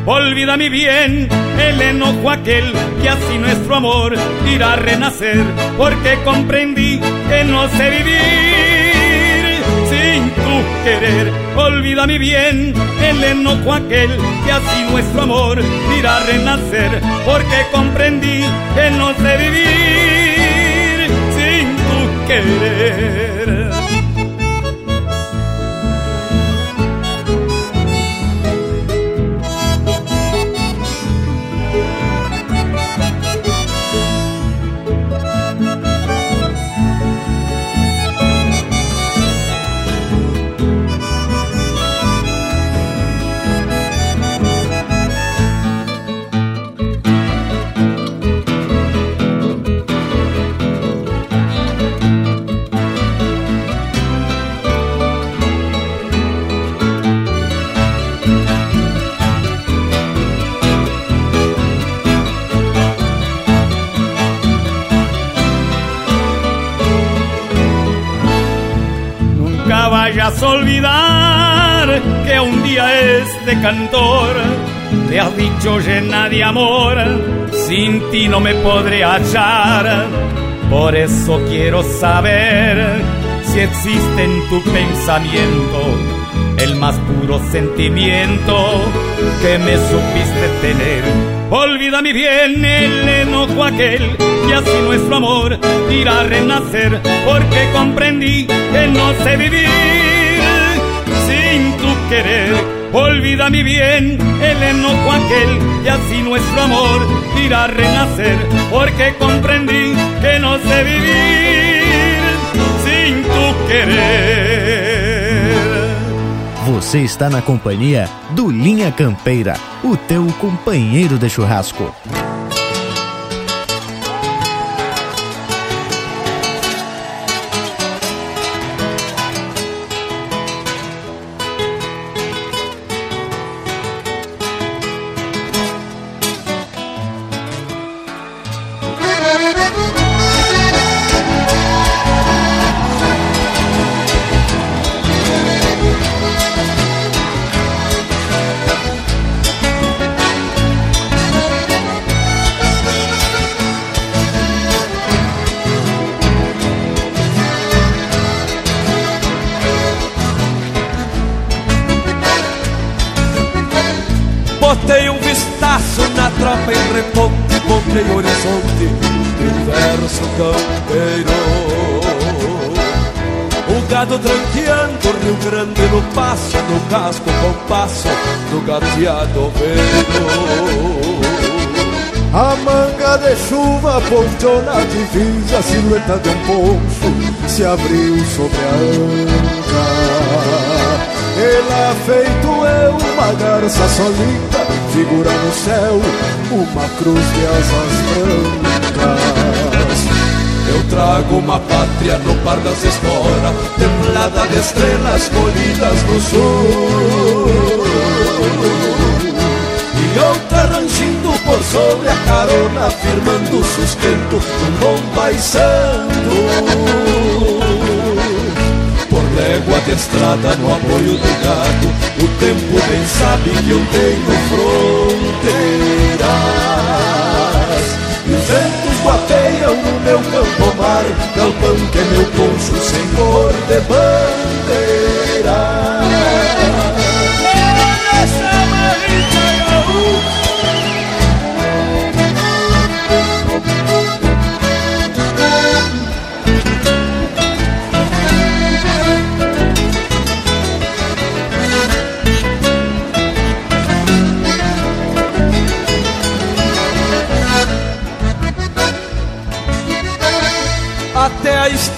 Olvida mi bien el enojo aquel que así nuestro amor irá a renacer, porque comprendí que no sé vivir sin tu querer. Olvida mi bien el enojo aquel que así nuestro amor irá a renacer, porque comprendí que no sé vivir sin tu querer. Olvidar que un día este cantor te has dicho llena de amor, sin ti no me podré hallar. Por eso quiero saber si existe en tu pensamiento el más puro sentimiento que me supiste tener. Olvida mi bien el enojo aquel y así nuestro amor irá a renacer porque comprendí que no sé vivir querer. Olvida mi bien el enojo aquel y así nuestro amor irá a renacer porque comprendí que no sé vivir sin tu querer. Você está na companhia do Linha Campeira, o teu companheiro de churrasco. Passo, casco compasso do gateado oveiro. A manga de chuva ponteou na divisa, a silhueta de um poncho se abriu sobre a anca. Ela feito eu, uma garça solita, figura no céu, uma cruz de asas brancas. Trago uma pátria no par das esporas, templada de estrelas colhidas no sul. E outra rangindo por sobre a carona, firmando o sustento num bom paisano. Por légua de estrada no apoio do gado, o tempo bem sabe que eu tenho fronteiras. E os ventos guapeiam no meu galpão que é meu poncho cor de bandeira.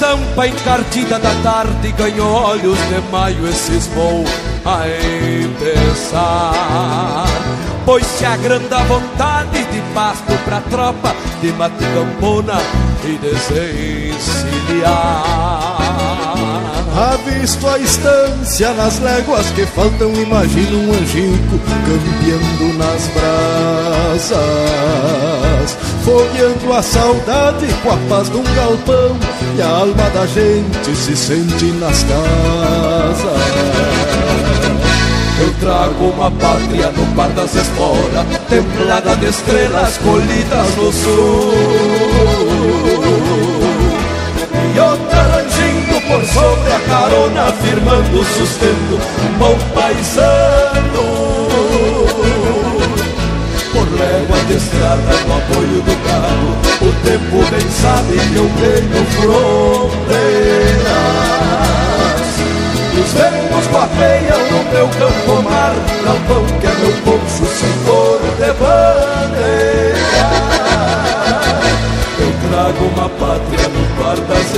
Estampa encartida da tarde ganhou olhos de maio e cismou a empezar. Pois se agranda a vontade de pasto pra tropa de mate campona e desencilhar. Avisto a estância nas léguas que faltam, imagino um angico campeando nas brasas, fogueando a saudade com a paz de um galpão, a alma da gente se sente nas casas. Eu trago uma pátria no par das esporas, templada de estrelas colhidas no sul. E outra rangindo por sobre a carona, firmando o sustento, um bom paisano. Por légua de estrada no apoio do carro, o tempo bem sabe que eu tenho fronteiras. Os ventos guapeiam no meu campo mar Galpão que é meu poncho sem cor de bandeira. Eu trago uma pátria no par das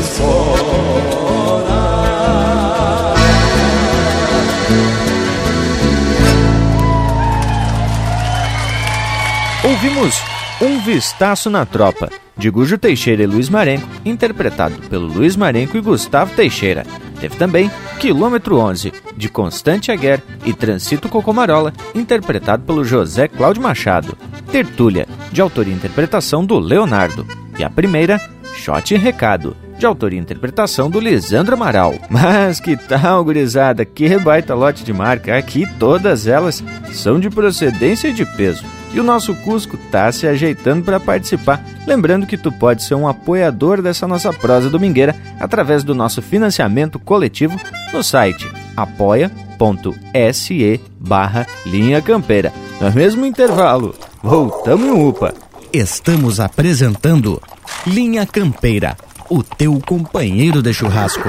Ouvimos Um Vistaço na Tropa, de Gujo Teixeira e Luiz Marenco, interpretado pelo Luiz Marenco e Gustavo Teixeira. Teve também Quilômetro 11, de Constante Aguer e Transito Cocomarola, interpretado pelo José Cláudio Machado. Tertúlia, de autoria e interpretação do Leonardo. E a primeira, Shot e Recado, de autoria e interpretação do Lisandro Amaral. Mas que tal, gurizada? Que baita lote de marca. Aqui todas elas são de procedência e de peso. E o nosso Cusco tá se ajeitando para participar. Lembrando que tu pode ser um apoiador dessa nossa prosa domingueira através do nosso financiamento coletivo no site apoia.se barra linha campeira. No mesmo intervalo, voltamos em UPA. Estamos apresentando Linha Campeira, o teu companheiro de churrasco.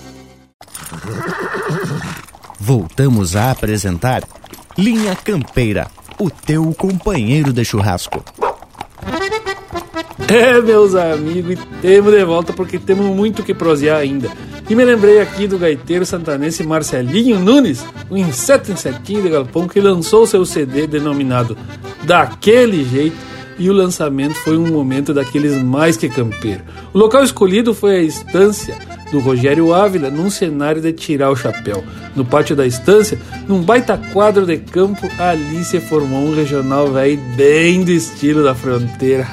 Voltamos a apresentar Linha Campeira, o teu companheiro de churrasco. É, meus amigos, temos de volta porque temos muito que prosear ainda. E me lembrei aqui do gaiteiro santanense Marcelinho Nunes, um inseto insetinho de galpão que lançou seu CD denominado Daquele Jeito e o lançamento foi um momento daqueles mais que campeiro. O local escolhido foi a estância do Rogério Ávila num cenário de tirar o chapéu. No pátio da estância, num baita quadro de campo, ali se formou um regional velho bem do estilo da fronteira.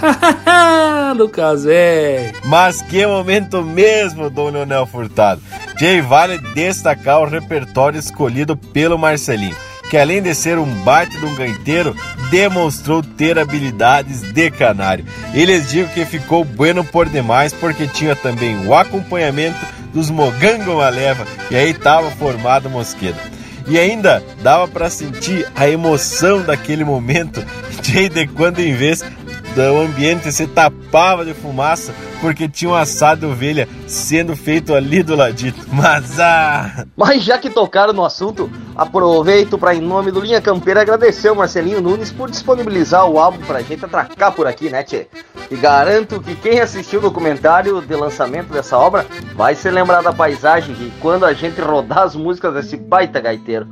no casé. Mas que momento mesmo, Dom Leonel Furtado. Jay vale destacar o repertório escolhido pelo Marcelinho que além de ser um baita de um gaiteiro, demonstrou ter habilidades de canário. Eles digo que ficou bueno por demais porque tinha também o acompanhamento dos Mogango Maleva e aí estava formado Mosqueda. E ainda dava para sentir a emoção daquele momento de quando em vez do ambiente se tapava de fumaça porque tinha um assado de ovelha sendo feito ali do ladito. Mas ah! Mas já que tocaram no assunto, aproveito para em nome do Linha Campeira agradecer o Marcelinho Nunes por disponibilizar o álbum pra gente atracar por aqui, né, tchê? E garanto que quem assistiu o documentário de lançamento dessa obra vai se lembrar da paisagem de quando a gente rodar as músicas desse baita gaiteiro.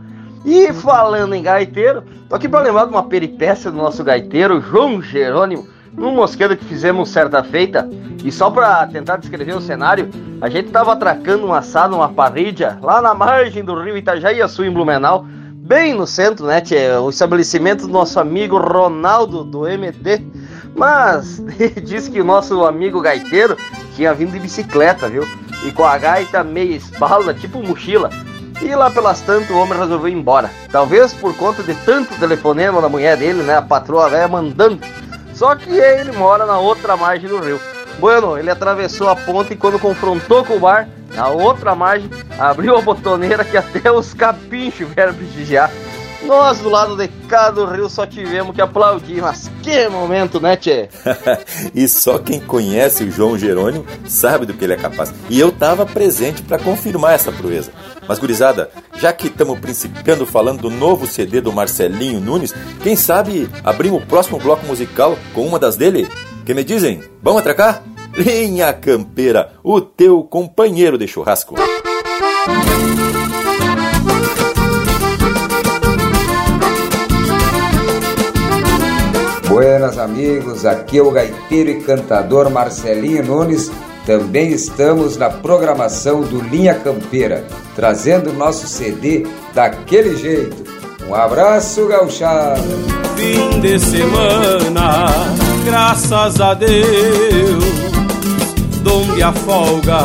E falando em gaiteiro, tô aqui pra lembrar de uma peripécia do nosso gaiteiro, João Jerônimo, num mosquedo que fizemos certa feita. E só para tentar descrever o cenário, a gente tava atracando um assado, uma parrilha, lá na margem do rio Itajaí Sul, em Blumenau, bem no centro, né, tchê? O estabelecimento do nosso amigo Ronaldo, do MD. Mas diz que o nosso amigo gaiteiro tinha vindo de bicicleta, viu? E com a gaita meia espalda, tipo mochila. E lá pelas tantas o homem resolveu ir embora. Talvez por conta de tanto telefonema da mulher dele, né? A patroa velha mandando. Só que ele mora na outra margem do rio. Bueno, ele atravessou a ponte e quando confrontou com o bar, na outra margem, abriu a botoneira que até os capinchos vieram prestigiar. Nós do lado de cá do rio só tivemos que aplaudir, mas que momento, né, Tchê? e só quem conhece o João Jerônimo sabe do que ele é capaz. E eu tava presente para confirmar essa proeza. Mas, gurizada, já que estamos principiando falando do novo CD do Marcelinho Nunes, quem sabe abrimos o próximo bloco musical com uma das dele? Que me dizem? Vamos atracar? Linha Campeira, o teu companheiro de churrasco. Buenas amigos, aqui é o gaiteiro e cantador Marcelinho Nunes. Também estamos na programação do Linha Campeira, trazendo nosso CD daquele jeito. Um abraço, gauchada! Fim de semana, graças a Deus, donde a folga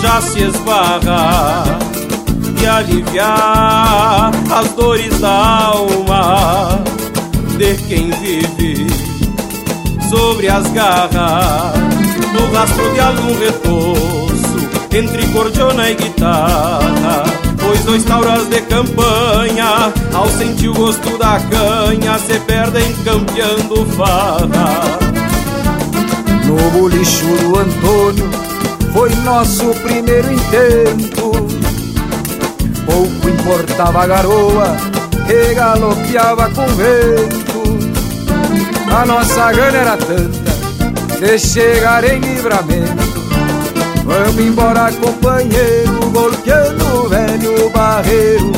já se esbarra e aliviar as dores da alma de quem vive sobre as garras, no rastro de algum reforço, entre cordiona e guitarra. Pois dois tauras de campanha, ao sentir o gosto da canha, se perdem campeando farra. No bolicho do Antônio, foi nosso primeiro intento. Pouco importava a garoa, que galopeava com vento. A nossa gana era tanta de chegar em livramento. Vamos embora, companheiro, golpeando o velho barreiro,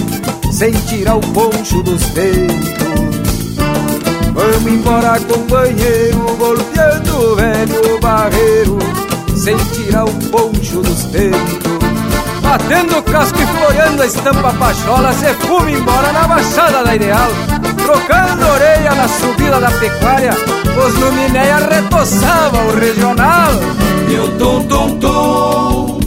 sem tirar o poncho dos peitos. Vamos embora, companheiro, golpeando o velho barreiro, sem tirar o poncho dos peitos. Batendo o casco e floreando a estampa pachola, se fuma embora na baixada da ideal. Trocando orelha na subida da pecuária, os luminéia retoçava o regional. E o tum tum tum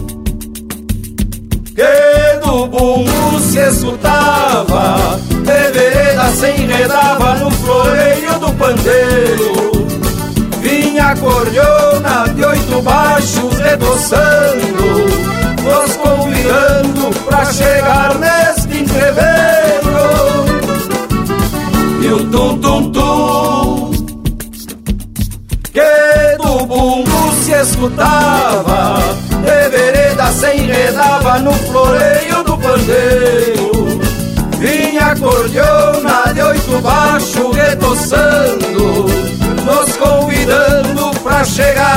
que do bumbo se escutava, de vereda se enredava no floreio do pandeiro. Vinha a cordiona de oito baixos retoçando, nos convidando pra chegar neste entreveiro o tum tum tum que do bumbo se escutava, de vereda se enredava no floreio do pandeiro. Vinha a cordiona de oito baixo retoçando, nos convidando pra chegar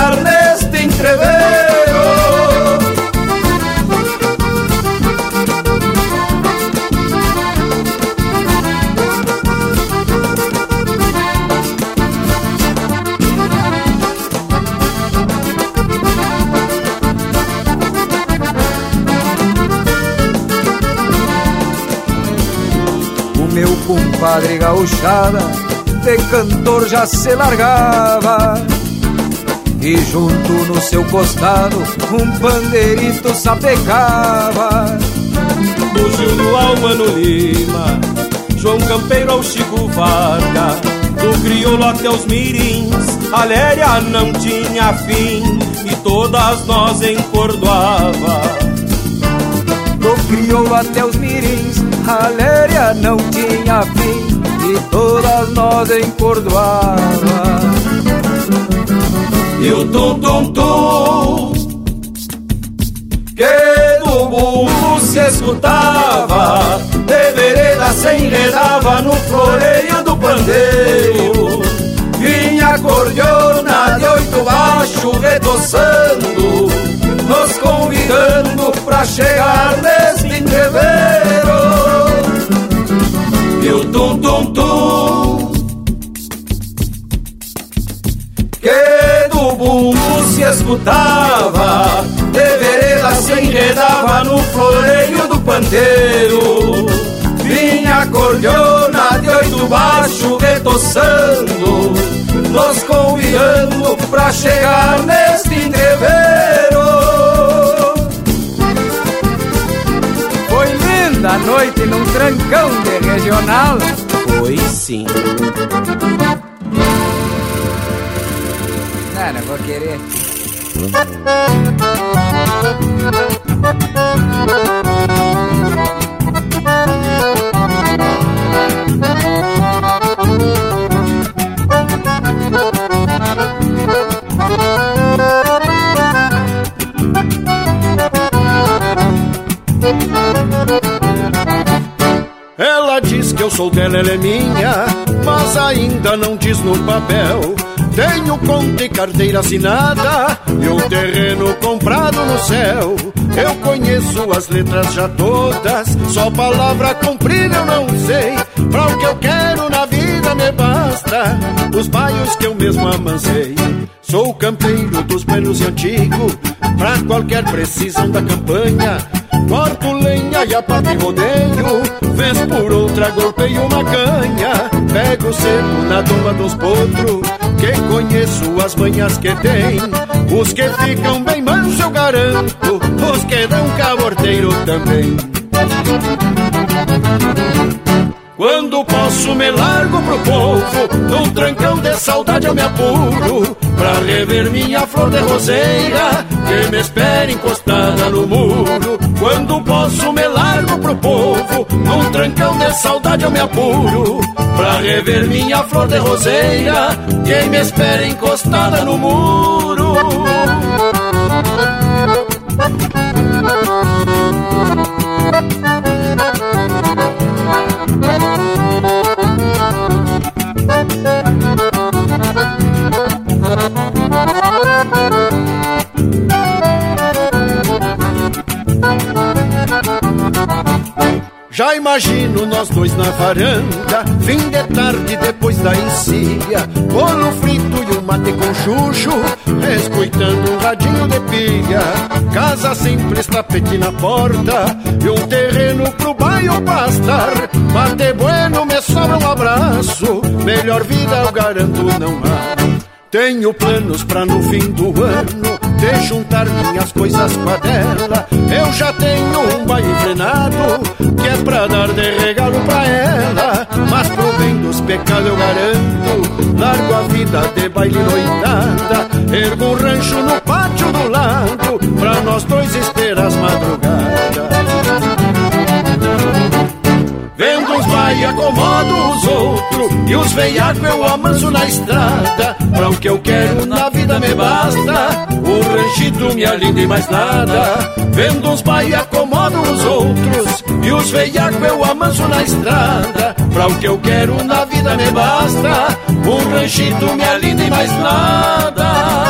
gauchada de cantor já se largava e junto no seu costado um pandeirito sapecava. Do Gil do Almano Lima, João Campeiro ao Chico Varga, do crioulo até os mirins, a Léria não tinha fim e todas nós encordoava. Do crioulo até os mirins, a léria não tinha fim todas nós encordoava. E o tum tum tum que do bumbo se escutava, de vereda se enredava no floreio do pandeiro. Vinha cordiona de oito baixo retoçando, nos convidando pra chegar neste entreveiro. E o tum escutava, de vereda se enredava no floreio do pandeiro. Vinha a cordiona de oito baixo retoçando, nos convidando pra chegar neste entreveiro. Foi linda a noite num trancão de regional. Foi sim. Ah, não vou querer. Ela diz que eu sou dela, ela é minha, mas ainda não diz no papel. Tenho conta e carteira assinada e um terreno comprado no céu. Eu conheço as letras já todas, só palavra comprida eu não sei. Pra o que eu quero na vida me basta, os baios que eu mesmo amancei. Sou campeiro dos buenos e antigo, pra qualquer precisão da campanha. Corto lenha e a parte rodeio Vez por outra golpeio uma canha Pego cedo na tomba dos potros Que conheço as manhas que tem. Os que ficam bem manso eu garanto Os que dão caborteiro também. Quando posso me largo pro povo Num trancão de saudade eu me apuro Pra rever minha flor de roseira Que me espera encostada no muro Quando posso me largo pro povo Num trancão de saudade eu me apuro Pra rever minha flor de roseira Que me espera encostada no muro imagino nós dois na varanda, fim de tarde depois da encilha, bolo frito e um mate com chuchu, escutando um radinho de pilha, casa simples, tapete na porta, e um terreno pro bairro pastar, mate bueno, me sobra um abraço, melhor vida eu garanto não há. Tenho planos pra no fim do ano. De juntar minhas coisas com a dela. Eu já tenho um baile enfrenado que é pra dar de regalo pra ela. Mas pro bem dos pecados eu garanto, largo a vida de baile noitada. Ergo um rancho no pátio do lado pra nós dois esperar as madrugadas. Vai acomodo os outros E os veiacos eu amanso na estrada. Pra o que eu quero na vida me basta O ranchito me alinda e mais nada. Vendo uns vai acomodo os outros E os veiacos eu amanso na estrada. Pra o que eu quero na vida me basta O ranchito me alinda e mais nada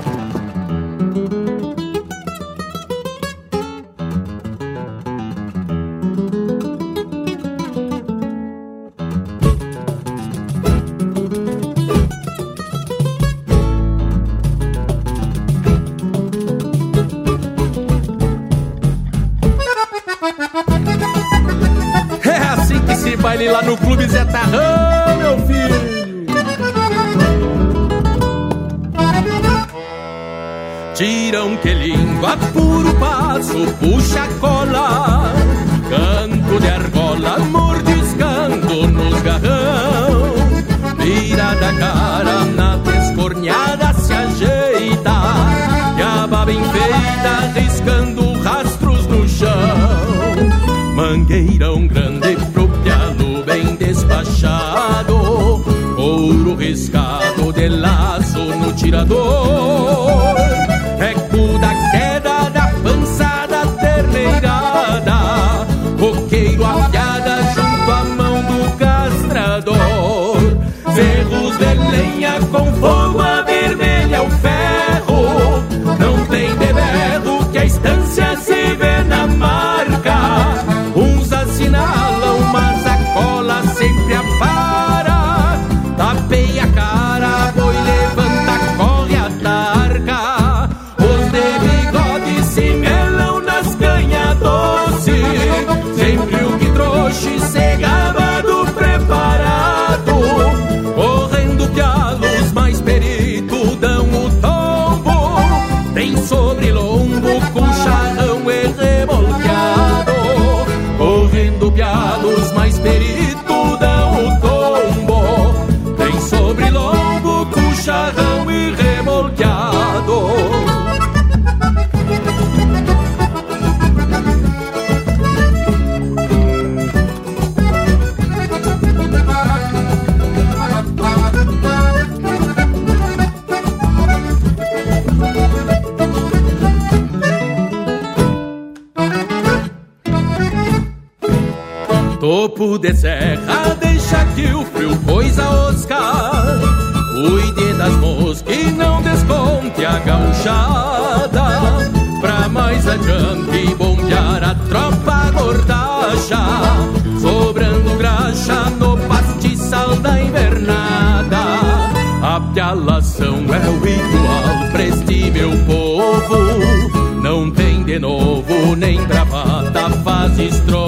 do piado. transistor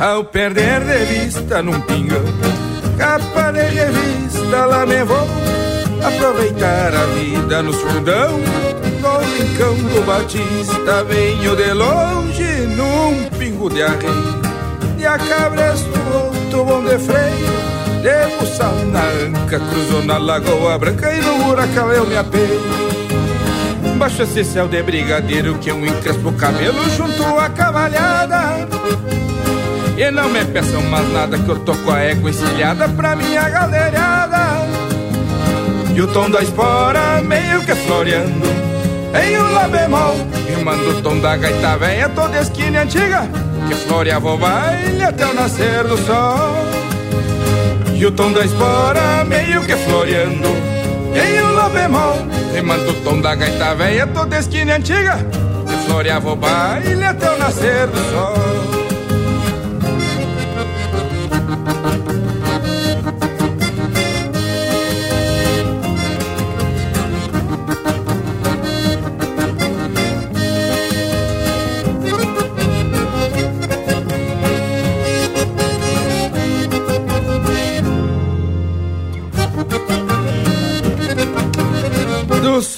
Ao perder de vista num pingão Capa de revista, lá me vou Aproveitar a vida nos fundão No rincão do Batista Venho de longe num pingo de arreio De a cabresto, outro bom de freio De buçal na anca, cruzo na lagoa branca E no buracão eu me apeio. Baixo esse céu de brigadeiro que eu encrespo o cabelo junto à cavalhada E não me peçam mais nada que eu tô com a égua encilhada pra minha galeriada E o tom da espora meio que floreando Em um lá bemol. E mando o tom da gaita velha toda esquina antiga Que floreava o baile até o nascer do sol. E o tom da espora meio que floreando Em um lá bemol. Rimando o tom da gaita velha toda esquina antiga Que floreava o baile até o nascer do sol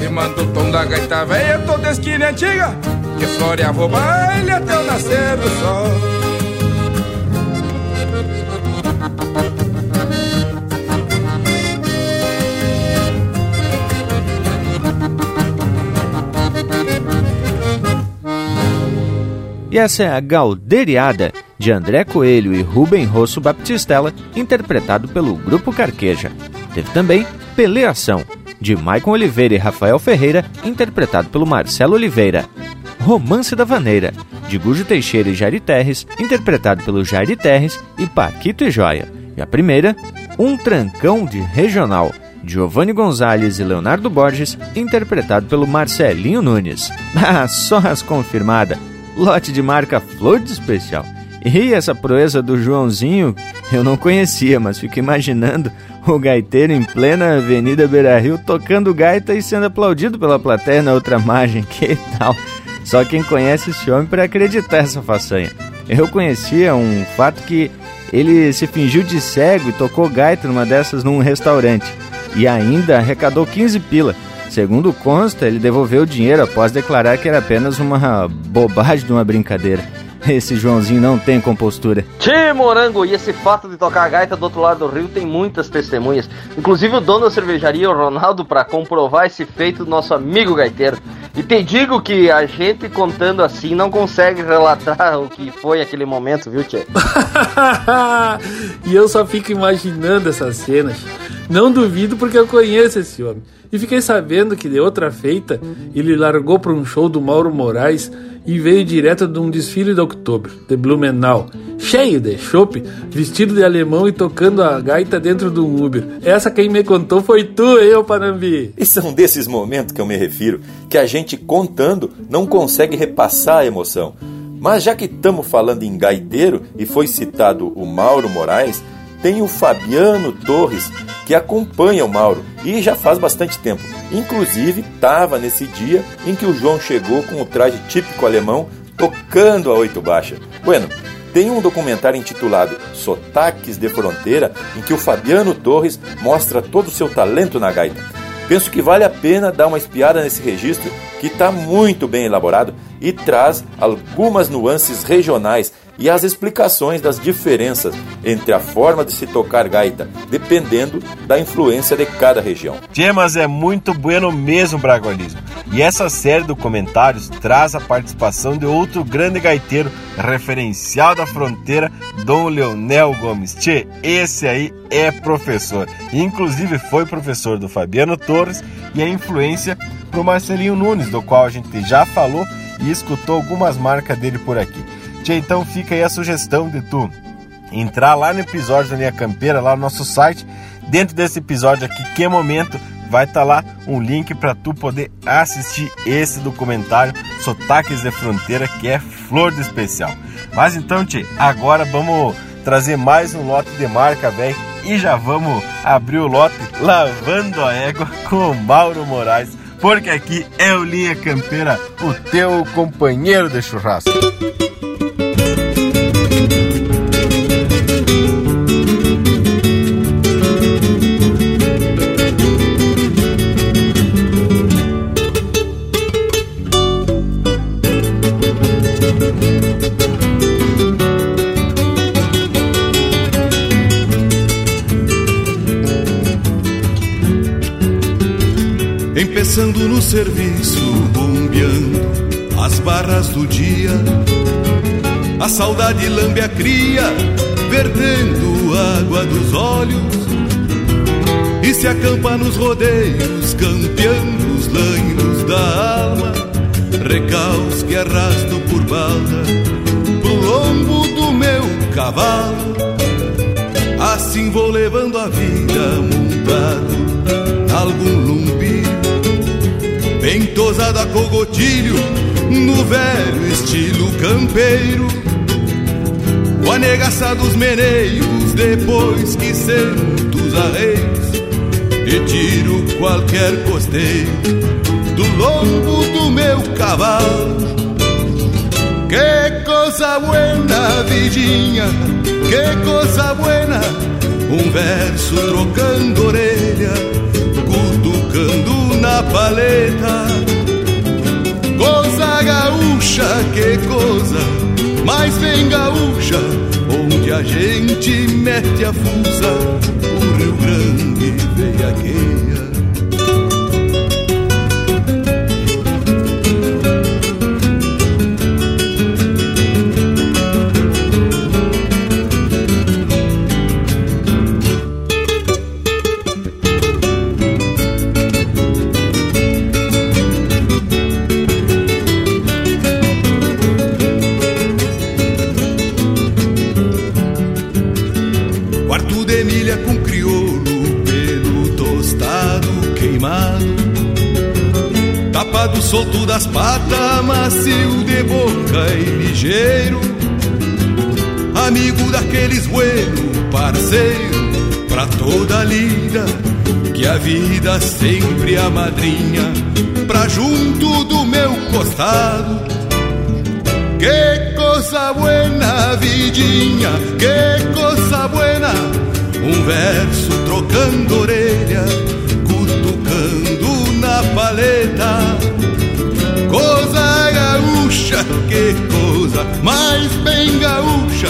Rimando o tom da gaita velha toda esquina antiga Que floreava o baile até o nascer do sol E essa é a Galderiada, de André Coelho e Rubem Rosso Baptistella, interpretado pelo Grupo Carqueja. Teve também Peleação, de Maicon Oliveira e Rafael Ferreira, interpretado pelo Marcelo Oliveira. Romance da Vaneira, de Gujo Teixeira e Jairi Terres, interpretado pelo Jairi Terres e Paquito e Joia. E a primeira, Um Trancão de Regional, Giovanni Gonzalez e Leonardo Borges, interpretado pelo Marcelinho Nunes. Ah, só as confirmada. Lote de marca Flor de Especial. E essa proeza do Joãozinho eu não conhecia, mas fico imaginando o gaiteiro em plena Avenida Beira Rio tocando gaita e sendo aplaudido pela plateia na outra margem. Que tal? Só quem conhece esse homem para acreditar essa façanha. Eu conhecia um fato que ele se fingiu de cego e tocou gaita numa dessas num restaurante e ainda arrecadou 15 pila. Segundo consta, ele devolveu o dinheiro após declarar que era apenas uma bobagem de uma brincadeira. Esse Joãozinho não tem compostura. Tchê, morango! E esse fato de tocar a gaita do outro lado do rio tem muitas testemunhas. Inclusive o dono da cervejaria, o Ronaldo, para comprovar esse feito do nosso amigo gaiteiro. E te digo que a gente contando assim não consegue relatar o que foi aquele momento, viu, Tchê? e eu só fico imaginando essas cenas. Não duvido porque eu conheço esse homem. E fiquei sabendo que de outra feita ele largou para um show do Mauro Moraes e veio direto de um desfile de outubro, de Blumenau, cheio de chope, vestido de alemão e tocando a gaita dentro do Uber. Essa quem me contou foi tu, eu, Panambi. E são desses momentos que eu me refiro, que a gente contando não consegue repassar a emoção. Mas já que estamos falando em gaiteiro e foi citado o Mauro Moraes, tem o Fabiano Torres, que acompanha o Mauro e já faz bastante tempo. Inclusive, estava nesse dia em que o João chegou com o traje típico alemão tocando a oito baixa. Bueno, tem um documentário intitulado Sotaques de Fronteira em que o Fabiano Torres mostra todo o seu talento na gaita. Penso que vale a pena dar uma espiada nesse registro que está muito bem elaborado e traz algumas nuances regionais e as explicações das diferenças entre a forma de se tocar gaita, dependendo da influência de cada região. Tchê, mas é muito bueno mesmo o bragualismo. E essa série de documentários traz a participação de outro grande gaiteiro, referencial da fronteira, Dom Leonel Gomes. Tchê, esse aí é professor. Inclusive foi professor do Fabiano Torres e a influência pro Marcelinho Nunes, do qual a gente já falou e escutou algumas marcas dele por aqui. Tchê, então fica aí a sugestão de tu entrar lá no episódio da Linha Campeira, lá no nosso site. Dentro desse episódio aqui, que momento, vai estar tá lá um link para tu poder assistir esse documentário Sotaques de Fronteira, que é flor de especial. Mas então, Tchê, agora vamos trazer mais um lote de marca, velho. E já vamos abrir o lote lavando a égua com o Mauro Moraes porque aqui é o Linha Campeira, o teu companheiro de churrasco. Serviço, bombeando as barras do dia. A saudade lambe a cria, vertendo água dos olhos. E se acampa nos rodeios, campeando os lanhos da alma. Recaus que arrasto por bala pro lombo do meu cavalo. Assim vou levando a vida montado algum lumbi Tosada cogotilho No velho estilo campeiro. O anegaça dos meneios Depois que sento os arreios E tiro qualquer costeio Do lombo do meu cavalo. Que coisa buena, vidinha Que coisa buena. Um verso trocando orelha Cutucando na paleta. Coisa gaúcha, que coisa, mas vem gaúcha, onde a gente mete a fusa, o Rio Grande veiaqueia. Das patas, macio de boca e ligeiro Amigo daqueles buenos, parceiro pra toda a lida Que a vida sempre a madrinha Pra junto do meu costado. Que coisa buena, vidinha Que coisa buena Um verso trocando orelha gaúcha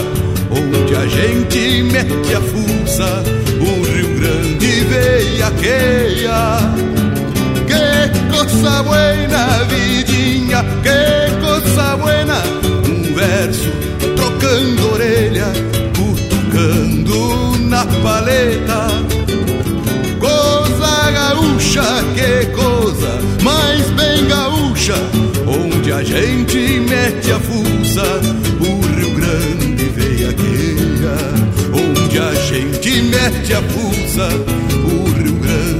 Onde a gente mete a fuça O Rio Grande veiaqueia Que coisa buena, vidinha Que coisa buena. Um verso trocando orelha Cutucando na paleta. Coisa gaúcha, que coisa mais bem gaúcha Onde a gente mete a fuça mete a fuça O Rio Grande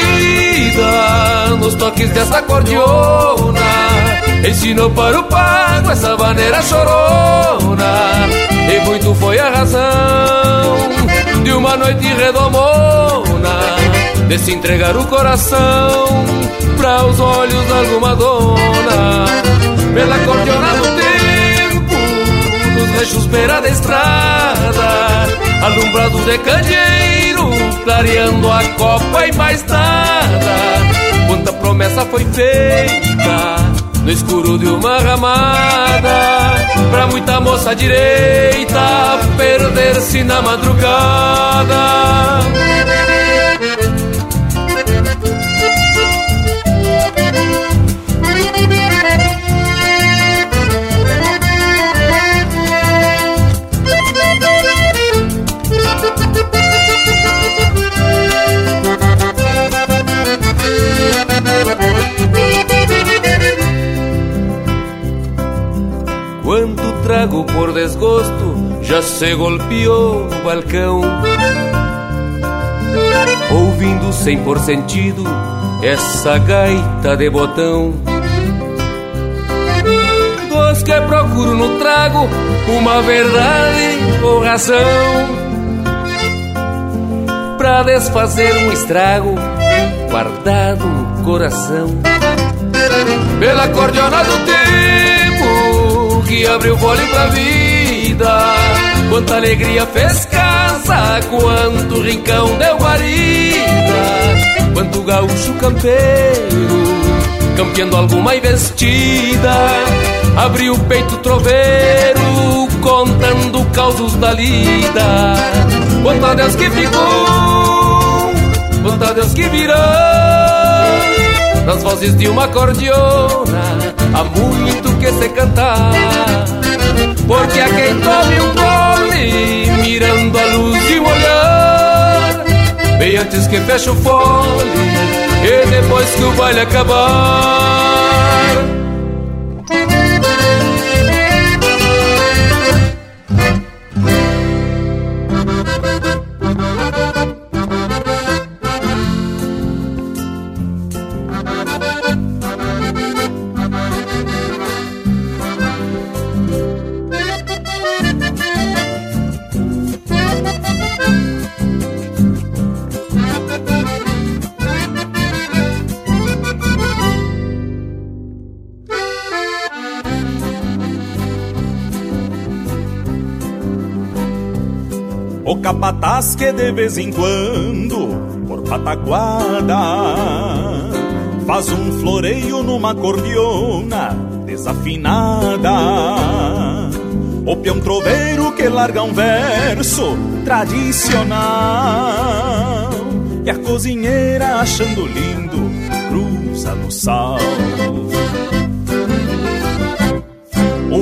nos toques dessa cordiona Ensinou para o pago essa maneira chorona. E muito foi a razão de uma noite redomona De se entregar o coração para os olhos de alguma dona. Pela cordiona do tempo, nos rechos beira da estrada Alumbrado de candeeiro, clareando a copa e mais nada. Quanta promessa foi feita no escuro de uma ramada. Pra muita moça direita perder-se na madrugada se golpeou no balcão. Ouvindo sem por sentido essa gaita de botão. Dos que procuro no trago uma verdade ou razão. Pra desfazer um estrago guardado no coração. Pela cordiona do tempo que abriu fole pra vida Quanta alegria fez casa, quanto rincão deu guarida Quanto gaúcho campeiro, campeando alguma investida. Abriu o peito troveiro, contando causos da lida. Quanto a Deus que ficou, quanto a Deus que virou. Nas vozes de uma cordiona, há muito que se cantar. Porque a quem tome um mirando a luz de um olhar. Bem antes que feche o fole, e depois que o baile acabar que de vez em quando, por pataguada, faz um floreio numa cordiona desafinada. O peão troveiro que larga um verso tradicional e a cozinheira achando lindo cruza no sal.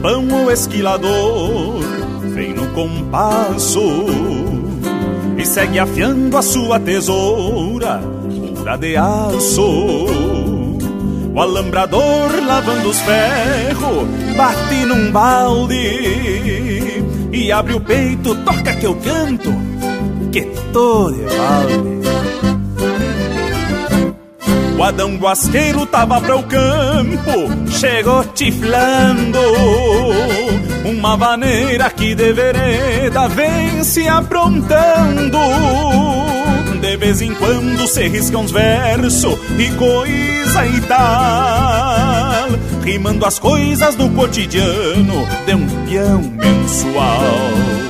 Galpão o esquilador vem no compasso e segue afiando a sua tesoura, pura de aço. O alambrador lavando os ferros, bate num balde e abre o peito, toca que eu canto, que tô de balde. O Adão Guasqueiro tava para o campo, chegou chiflando. Uma vaneira que de vereda vem se aprontando. De vez em quando se risca uns versos e coisa e tal. Rimando as coisas do cotidiano de um peão mensual.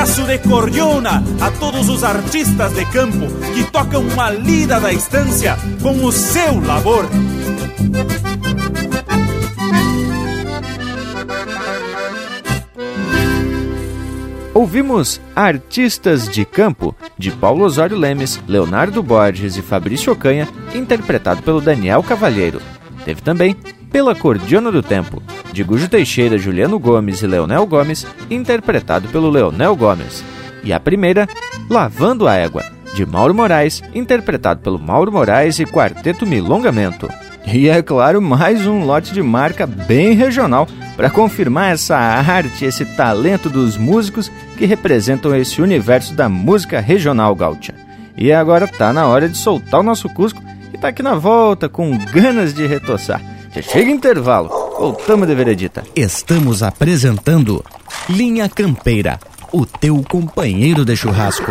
Abraço de cordiona a todos os artistas de campo que tocam uma lida da estância com o seu labor. Ouvimos Artistas de Campo, de Paulo Osório Lemes, Leonardo Borges e Fabrício Ocanha, interpretado pelo Daniel Cavalheiro. Teve também Pela Cordiona do Tempo, de Gujo Teixeira, Juliano Gomes e Leonel Gomes, interpretado pelo Leonel Gomes. E a primeira, Lavando a Égua, de Mauro Moraes, interpretado pelo Mauro Moraes e Quarteto Milongamento. E é claro, mais um lote de marca bem regional para confirmar essa arte, esse talento dos músicos que representam esse universo da música regional gaúcha. E agora tá na hora de soltar o nosso Cusco, que tá aqui na volta com ganas de retoçar. Já chega intervalo, voltamos de veredita. Estamos apresentando Linha Campeira, o teu companheiro de churrasco.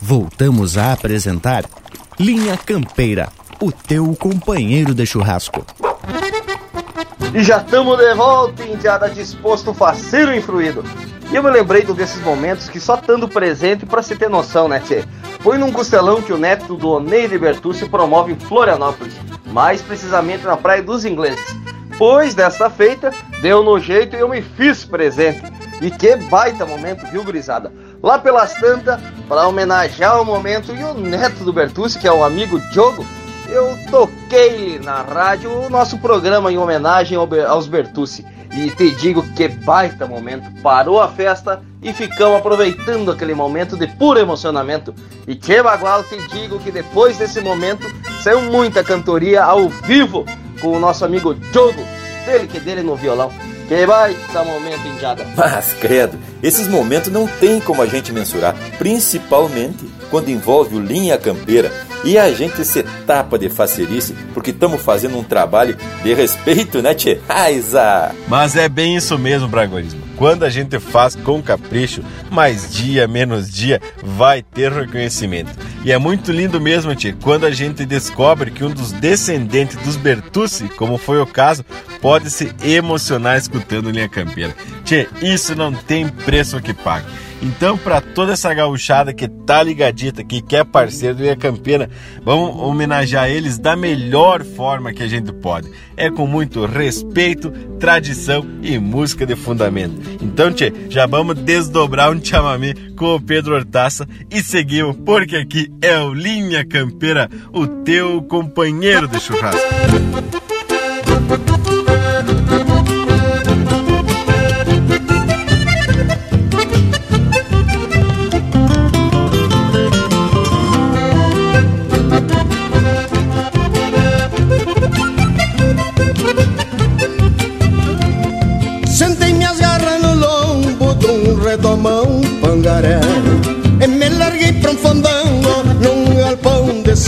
Voltamos a apresentar Linha Campeira, o teu companheiro de churrasco. E já estamos de volta, indiada disposto, faceiro e influído. E eu me lembrei de um desses momentos que só estando presente para se ter noção, né, Tchê? Foi num costelão que o neto do Oneide Bertucci promove em Florianópolis, mais precisamente na Praia dos Ingleses. Pois desta feita, deu no jeito e eu me fiz presente. E que baita momento, viu, gurizada? Lá pelas tantas, para homenagear o momento e o neto do Bertucci, que é o amigo Diogo, eu toquei na rádio o nosso programa em homenagem aos Bertucci. E te digo que baita momento. Parou a festa e ficamos aproveitando aquele momento de puro emocionamento. E que bagual, te digo que depois desse momento saiu muita cantoria ao vivo com o nosso amigo Diogo, dele que dele no violão. Que baita momento, Indiada. Mas, credo, esses momentos não tem como a gente mensurar, principalmente quando envolve o linha campeira e a gente se tapa de facerice porque estamos fazendo um trabalho de respeito, né, tchê? Aiza! Mas é bem isso mesmo, Bragorismo. Quando a gente faz com capricho, mais dia, menos dia, vai ter reconhecimento. E é muito lindo mesmo, tchê, quando a gente descobre que um dos descendentes dos Bertucci, como foi o caso, pode se emocionar escutando Linha Campeira. Tchê, isso não tem preço que pague. Então, para toda essa gauchada que tá ligadita, que quer parceiro do Ilha Campeira, vamos homenagear eles da melhor forma que a gente pode. É com muito respeito, tradição e música de fundamento. Então, tchê, já vamos desdobrar um chamamé com o Pedro Hortaça e seguimos, porque aqui é o Linha Campeira, o teu companheiro de churrasco.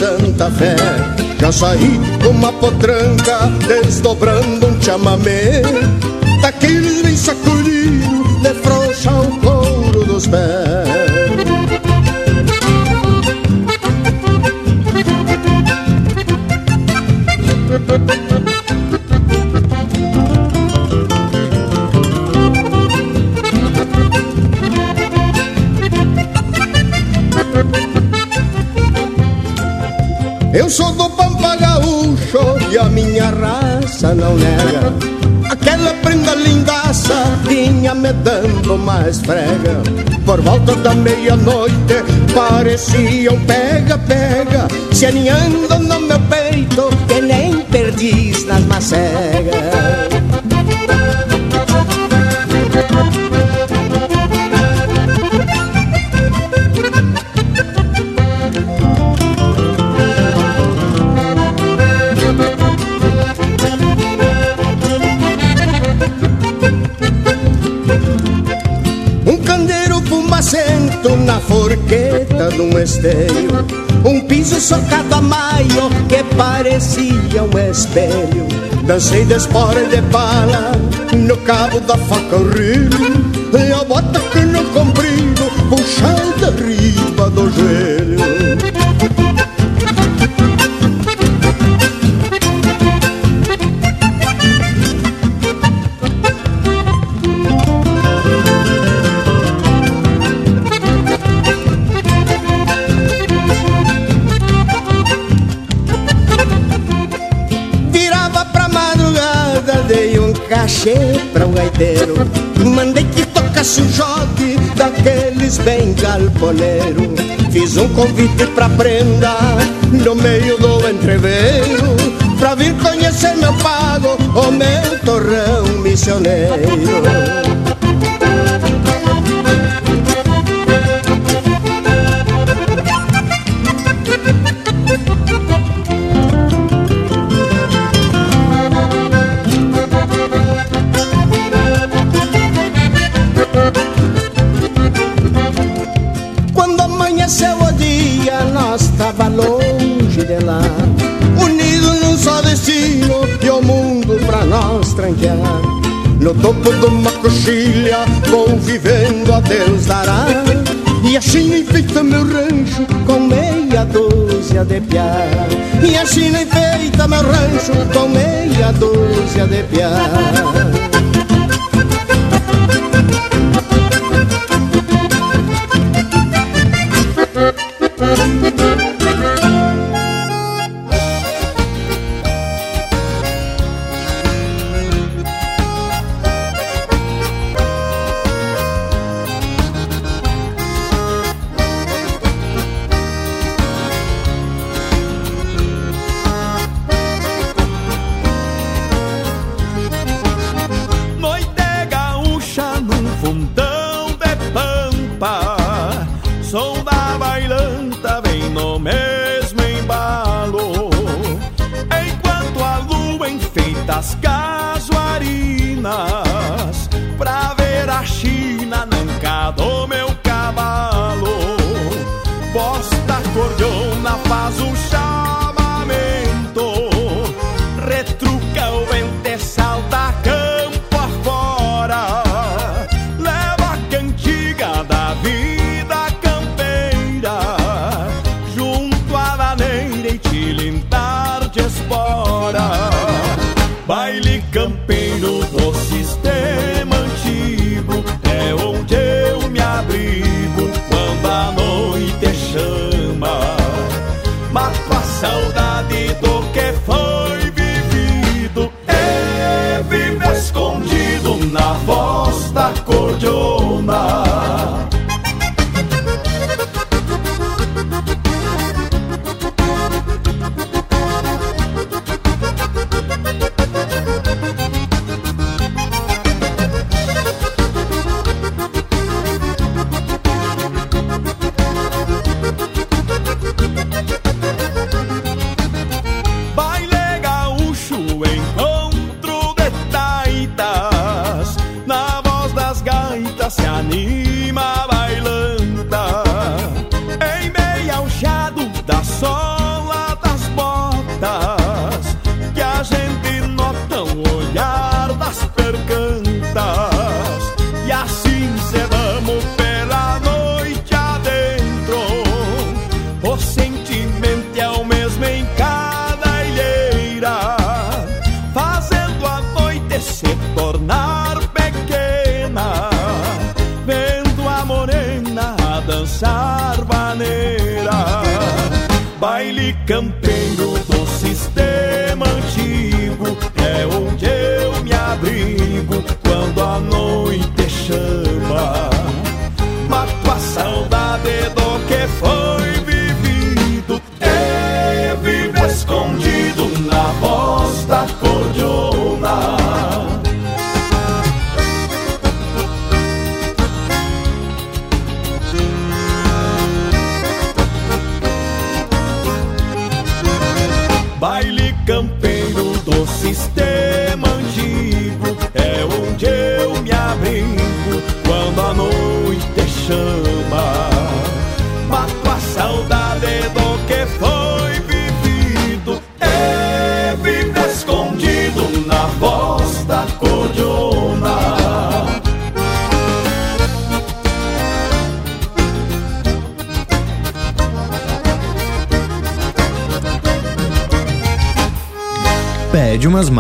Santa Fé. Já saí com uma potranca desdobrando um chamamé Daqueles bem sacudido de frouxa o couro dos pés Eu sou do Pampa Gaúcho e a minha raça não nega. Aquela prenda lindaça vinha me dando mais frega. Por volta da meia-noite parecia um pega-pega, se aninhando no meu peito que nem perdiz nas macegas. Forqueta de um esteio Um piso socado a maio que parecia um espelho Dancei de espora de pala no cabo da faca o rio E a bota que no comprido puxada riba do joelho galponeiro Fiz um convite pra prenda no meio do entreveiro Pra vir conhecer meu pago, o meu torrão missioneiro de piar. E assim enfeita meu rancho com meia dúzia de piar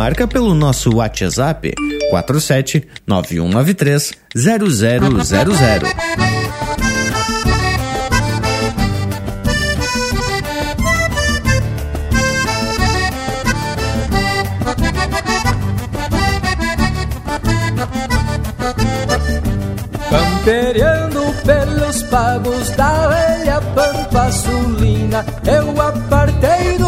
marca pelo nosso WhatsApp 47 9193 0000. Campereando pelos pagos da velha pampa sulina Eu apartei do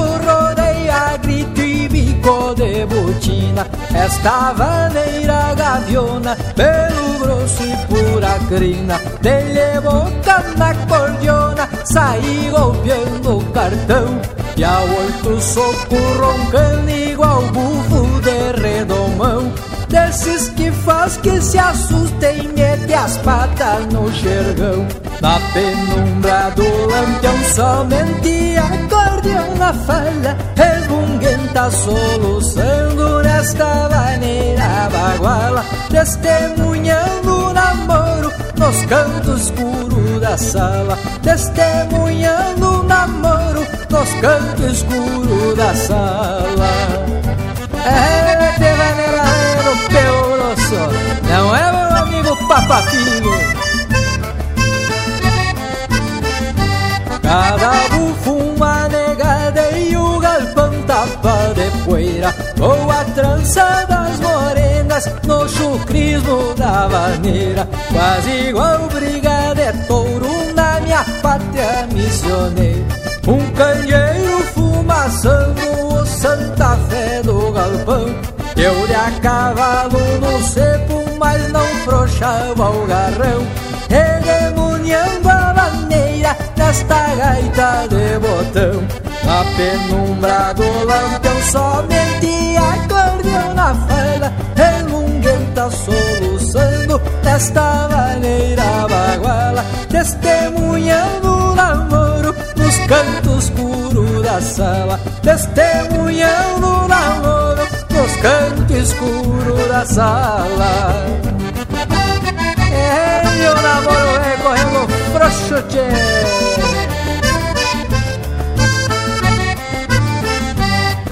bico de botina Esta vaneira gaviona pelo grosso e pura crina Dele boca na cordiona, saí golpeando o cartão E a oito soco roncando igual bufo de redomão. Desses que faz que se assustem e mete as patas no xergão. Na penumbra do lampião somente acordeão na falha Resmunguenta soluçando nesta maneira baguala Testemunhando o namoro nos cantos escuros da sala Testemunhando o namoro nos cantos escuros da sala. É, te vaneira pelo grosso Não é meu amigo papapinho Cada bufo a trança das morenas no chucrismo da vaneira Quase igual briga de touro na minha pátria missioneira. Um candeeiro fumaçando o Santa Fé do galpão. Eu de a cavalo no cepo, mas não frouxava o garrão Redemuniando a maneira nesta gaita de botão. Na penumbra do lampião somente acordeão na falha Relunguenta soluçando nesta maneira baguala Testemunhando o namoro nos cantos escuros da sala Testemunhando o namoro nos cantos escuros da sala É, o namoro é correndo frouxo, tchê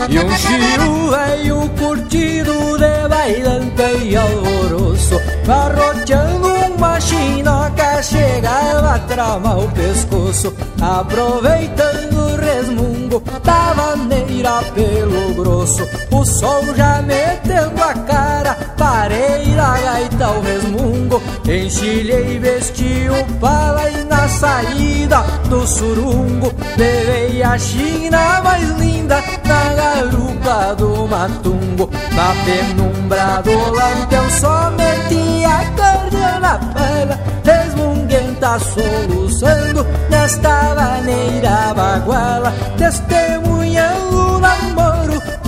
E um giro veio curtido de bailante e alvoroço Garroteando uma chinoca chegava a tramar o pescoço Aproveitando o resmungo da maneira pelo grosso. O sol já metendo a cara, parei na gaita o resmungo. Enchilhei, vesti o pala e na saída do surungo. Levei a china mais linda na garupa do matungo Na penumbra do lampião somente acordeão na pala Resmunguenta soluçando nesta maneira baguala Testemunhando o namoro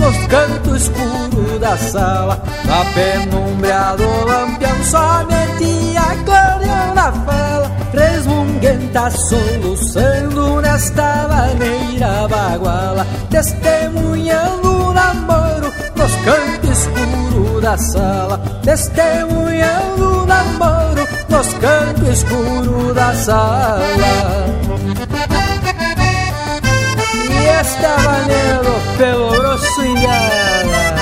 nos cantos escuros da sala. Na penumbra do lampião somente acordeão na fala. Resmunguenta soluçando nesta maneira baguala. Testemunhando o namoro nos cantos escuros da sala. Testemunhando o namoro nos cantos escuros da sala. E esta maneira pelo grosso indiana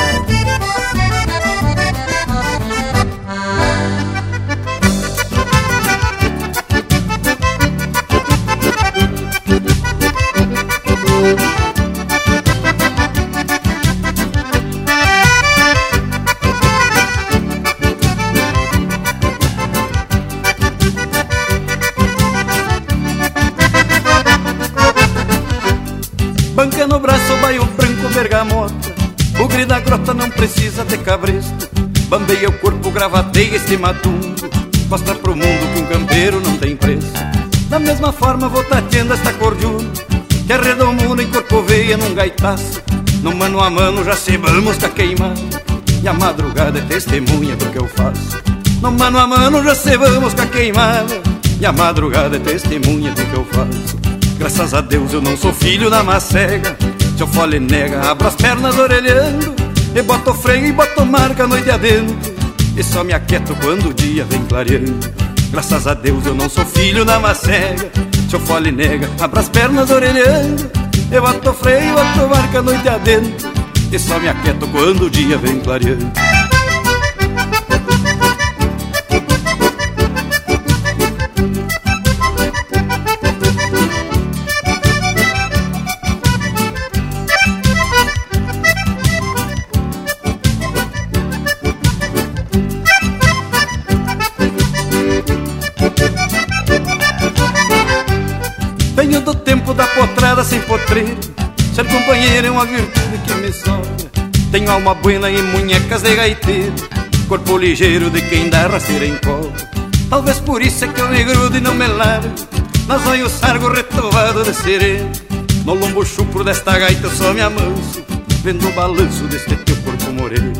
Banca no braço, baio branco, bergamota. O grito da grota não precisa ter cabresto. Bambeia o corpo, gravateia este matungo Mostra pro mundo que um campeiro não tem preço. Da mesma forma vou tateando esta cordiona Que arredomuna e corcoveia num gaitaço. No mano a mano já se vamos tá queimando E a madrugada é testemunha do que eu faço. No mano a mano já se vamos tá queimada E a madrugada é testemunha do que eu faço. Graças a Deus eu não sou filho da macega Se eu fole nega, abro as pernas orelhando E boto freio e boto marca a noite adentro. E só me aquieto quando o dia vem clareando. Graças a Deus eu não sou filho da macega Se eu fole nega, abro as pernas orelhando E boto freio e boto marca a noite adentro. E só me aquieto quando o dia vem clareando potreiro. Ser companheiro é uma virtude que me sobra Tenho alma buena e munhecas de gaiteiro. Corpo ligeiro de quem dá rasteira em colo Talvez por isso é que eu me grudo e não me largo. Mas olho sargo retovado de sereno. No lombo chupro desta gaita eu só me amanso. Vendo o balanço deste teu corpo moreno.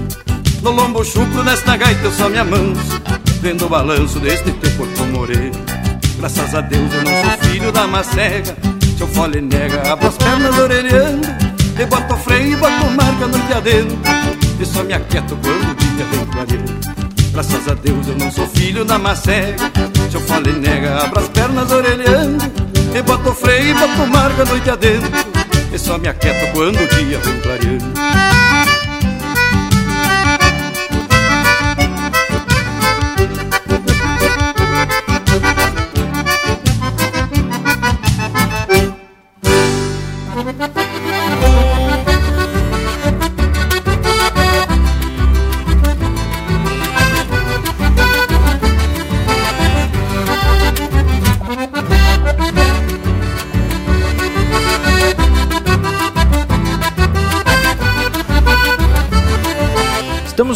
No lombo chupro desta gaita eu só me amanso. Vendo o balanço deste teu corpo moreno. Graças a Deus eu não sou filho da macega Se eu fole nega, abro as pernas orelhando E boto freio e boto marca noite adentro E só me aquieto quando o dia vem clareando Graças a Deus eu não sou filho da macega Se eu fole nega, abro as pernas orelhando E boto freio e boto marca noite adentro E só me aquieto quando o dia vem clareando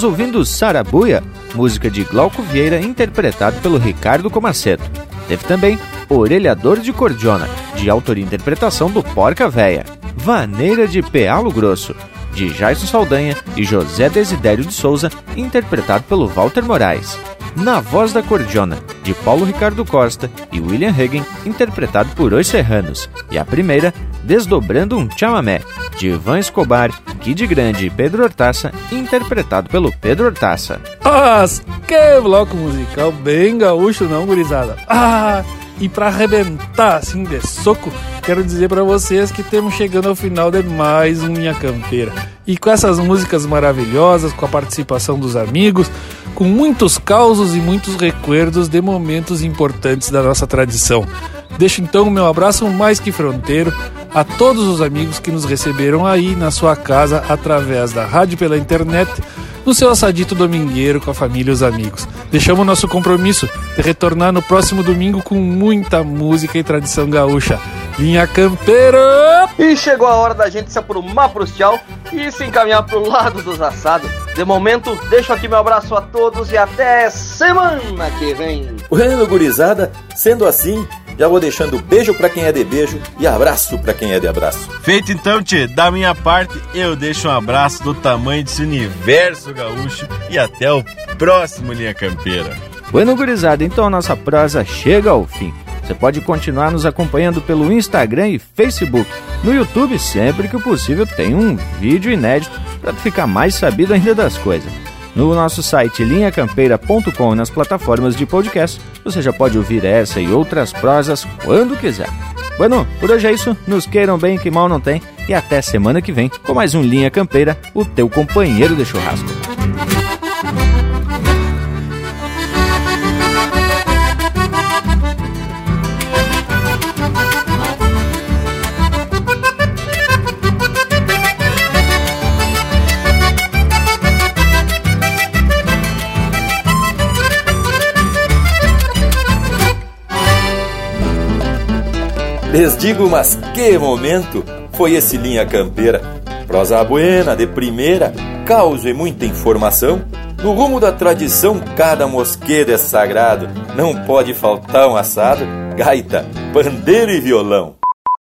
Estamos ouvindo Sarabuia, música de Glauco Vieira interpretado pelo Ricardo Comaceto. Teve também Orelhador de Cordiona, de autoria e interpretação do Porca Véia. Vaneira de Pealo Grosso, de Jaison Saldanha e José Desidério de Souza, interpretado pelo Walter Moraes. Na Voz da Cordiona, de Paulo Ricardo Costa e William Hagen, interpretado por Os Serranos. E a primeira, Desdobrando um Chamamé, de Ivan Escobar, Kid Grande e Pedro Hortaça, interpretado pelo Pedro Hortaça. Ah, que bloco musical bem gaúcho, não, gurizada? Ah, e para arrebentar assim de soco, quero dizer para vocês que temos chegando ao final de mais um Minha Campeira. E com essas músicas maravilhosas, com a participação dos amigos, com muitos causos e muitos recuerdos de momentos importantes da nossa tradição. Deixo então o meu abraço mais que fronteiro a todos os amigos que nos receberam aí na sua casa através da rádio pela internet, no seu assadito domingueiro com a família e os amigos. Deixamos nosso compromisso de retornar no próximo domingo com muita música e tradição gaúcha. Linha Campeira! E chegou a hora da gente se aprumar pros tchau e se encaminhar pro lado dos assados. De momento, deixo aqui meu abraço a todos e até semana que vem. Bueno, gurizada, sendo assim, já vou deixando beijo para quem é de beijo e abraço para quem é de abraço. Feito então, tchê, da minha parte, eu deixo um abraço do tamanho desse universo gaúcho e até o próximo Linha Campeira. Bueno, gurizada, então a nossa prosa chega ao fim. Você pode continuar nos acompanhando pelo Instagram e Facebook. No YouTube, sempre que possível, tem um vídeo inédito para ficar mais sabido ainda das coisas. No nosso site linhacampeira.com e nas plataformas de podcast, você já pode ouvir essa e outras prosas quando quiser. Bueno, por hoje é isso. Nos queiram bem que mal não tem. E até semana que vem com mais um Linha Campeira, o teu companheiro de churrasco. Les digo, mas que momento foi esse Linha Campeira. Prosa buena, de primeira, causa e muita informação. No rumo da tradição, cada mosquedo é sagrado. Não pode faltar um assado, gaita, pandeiro e violão.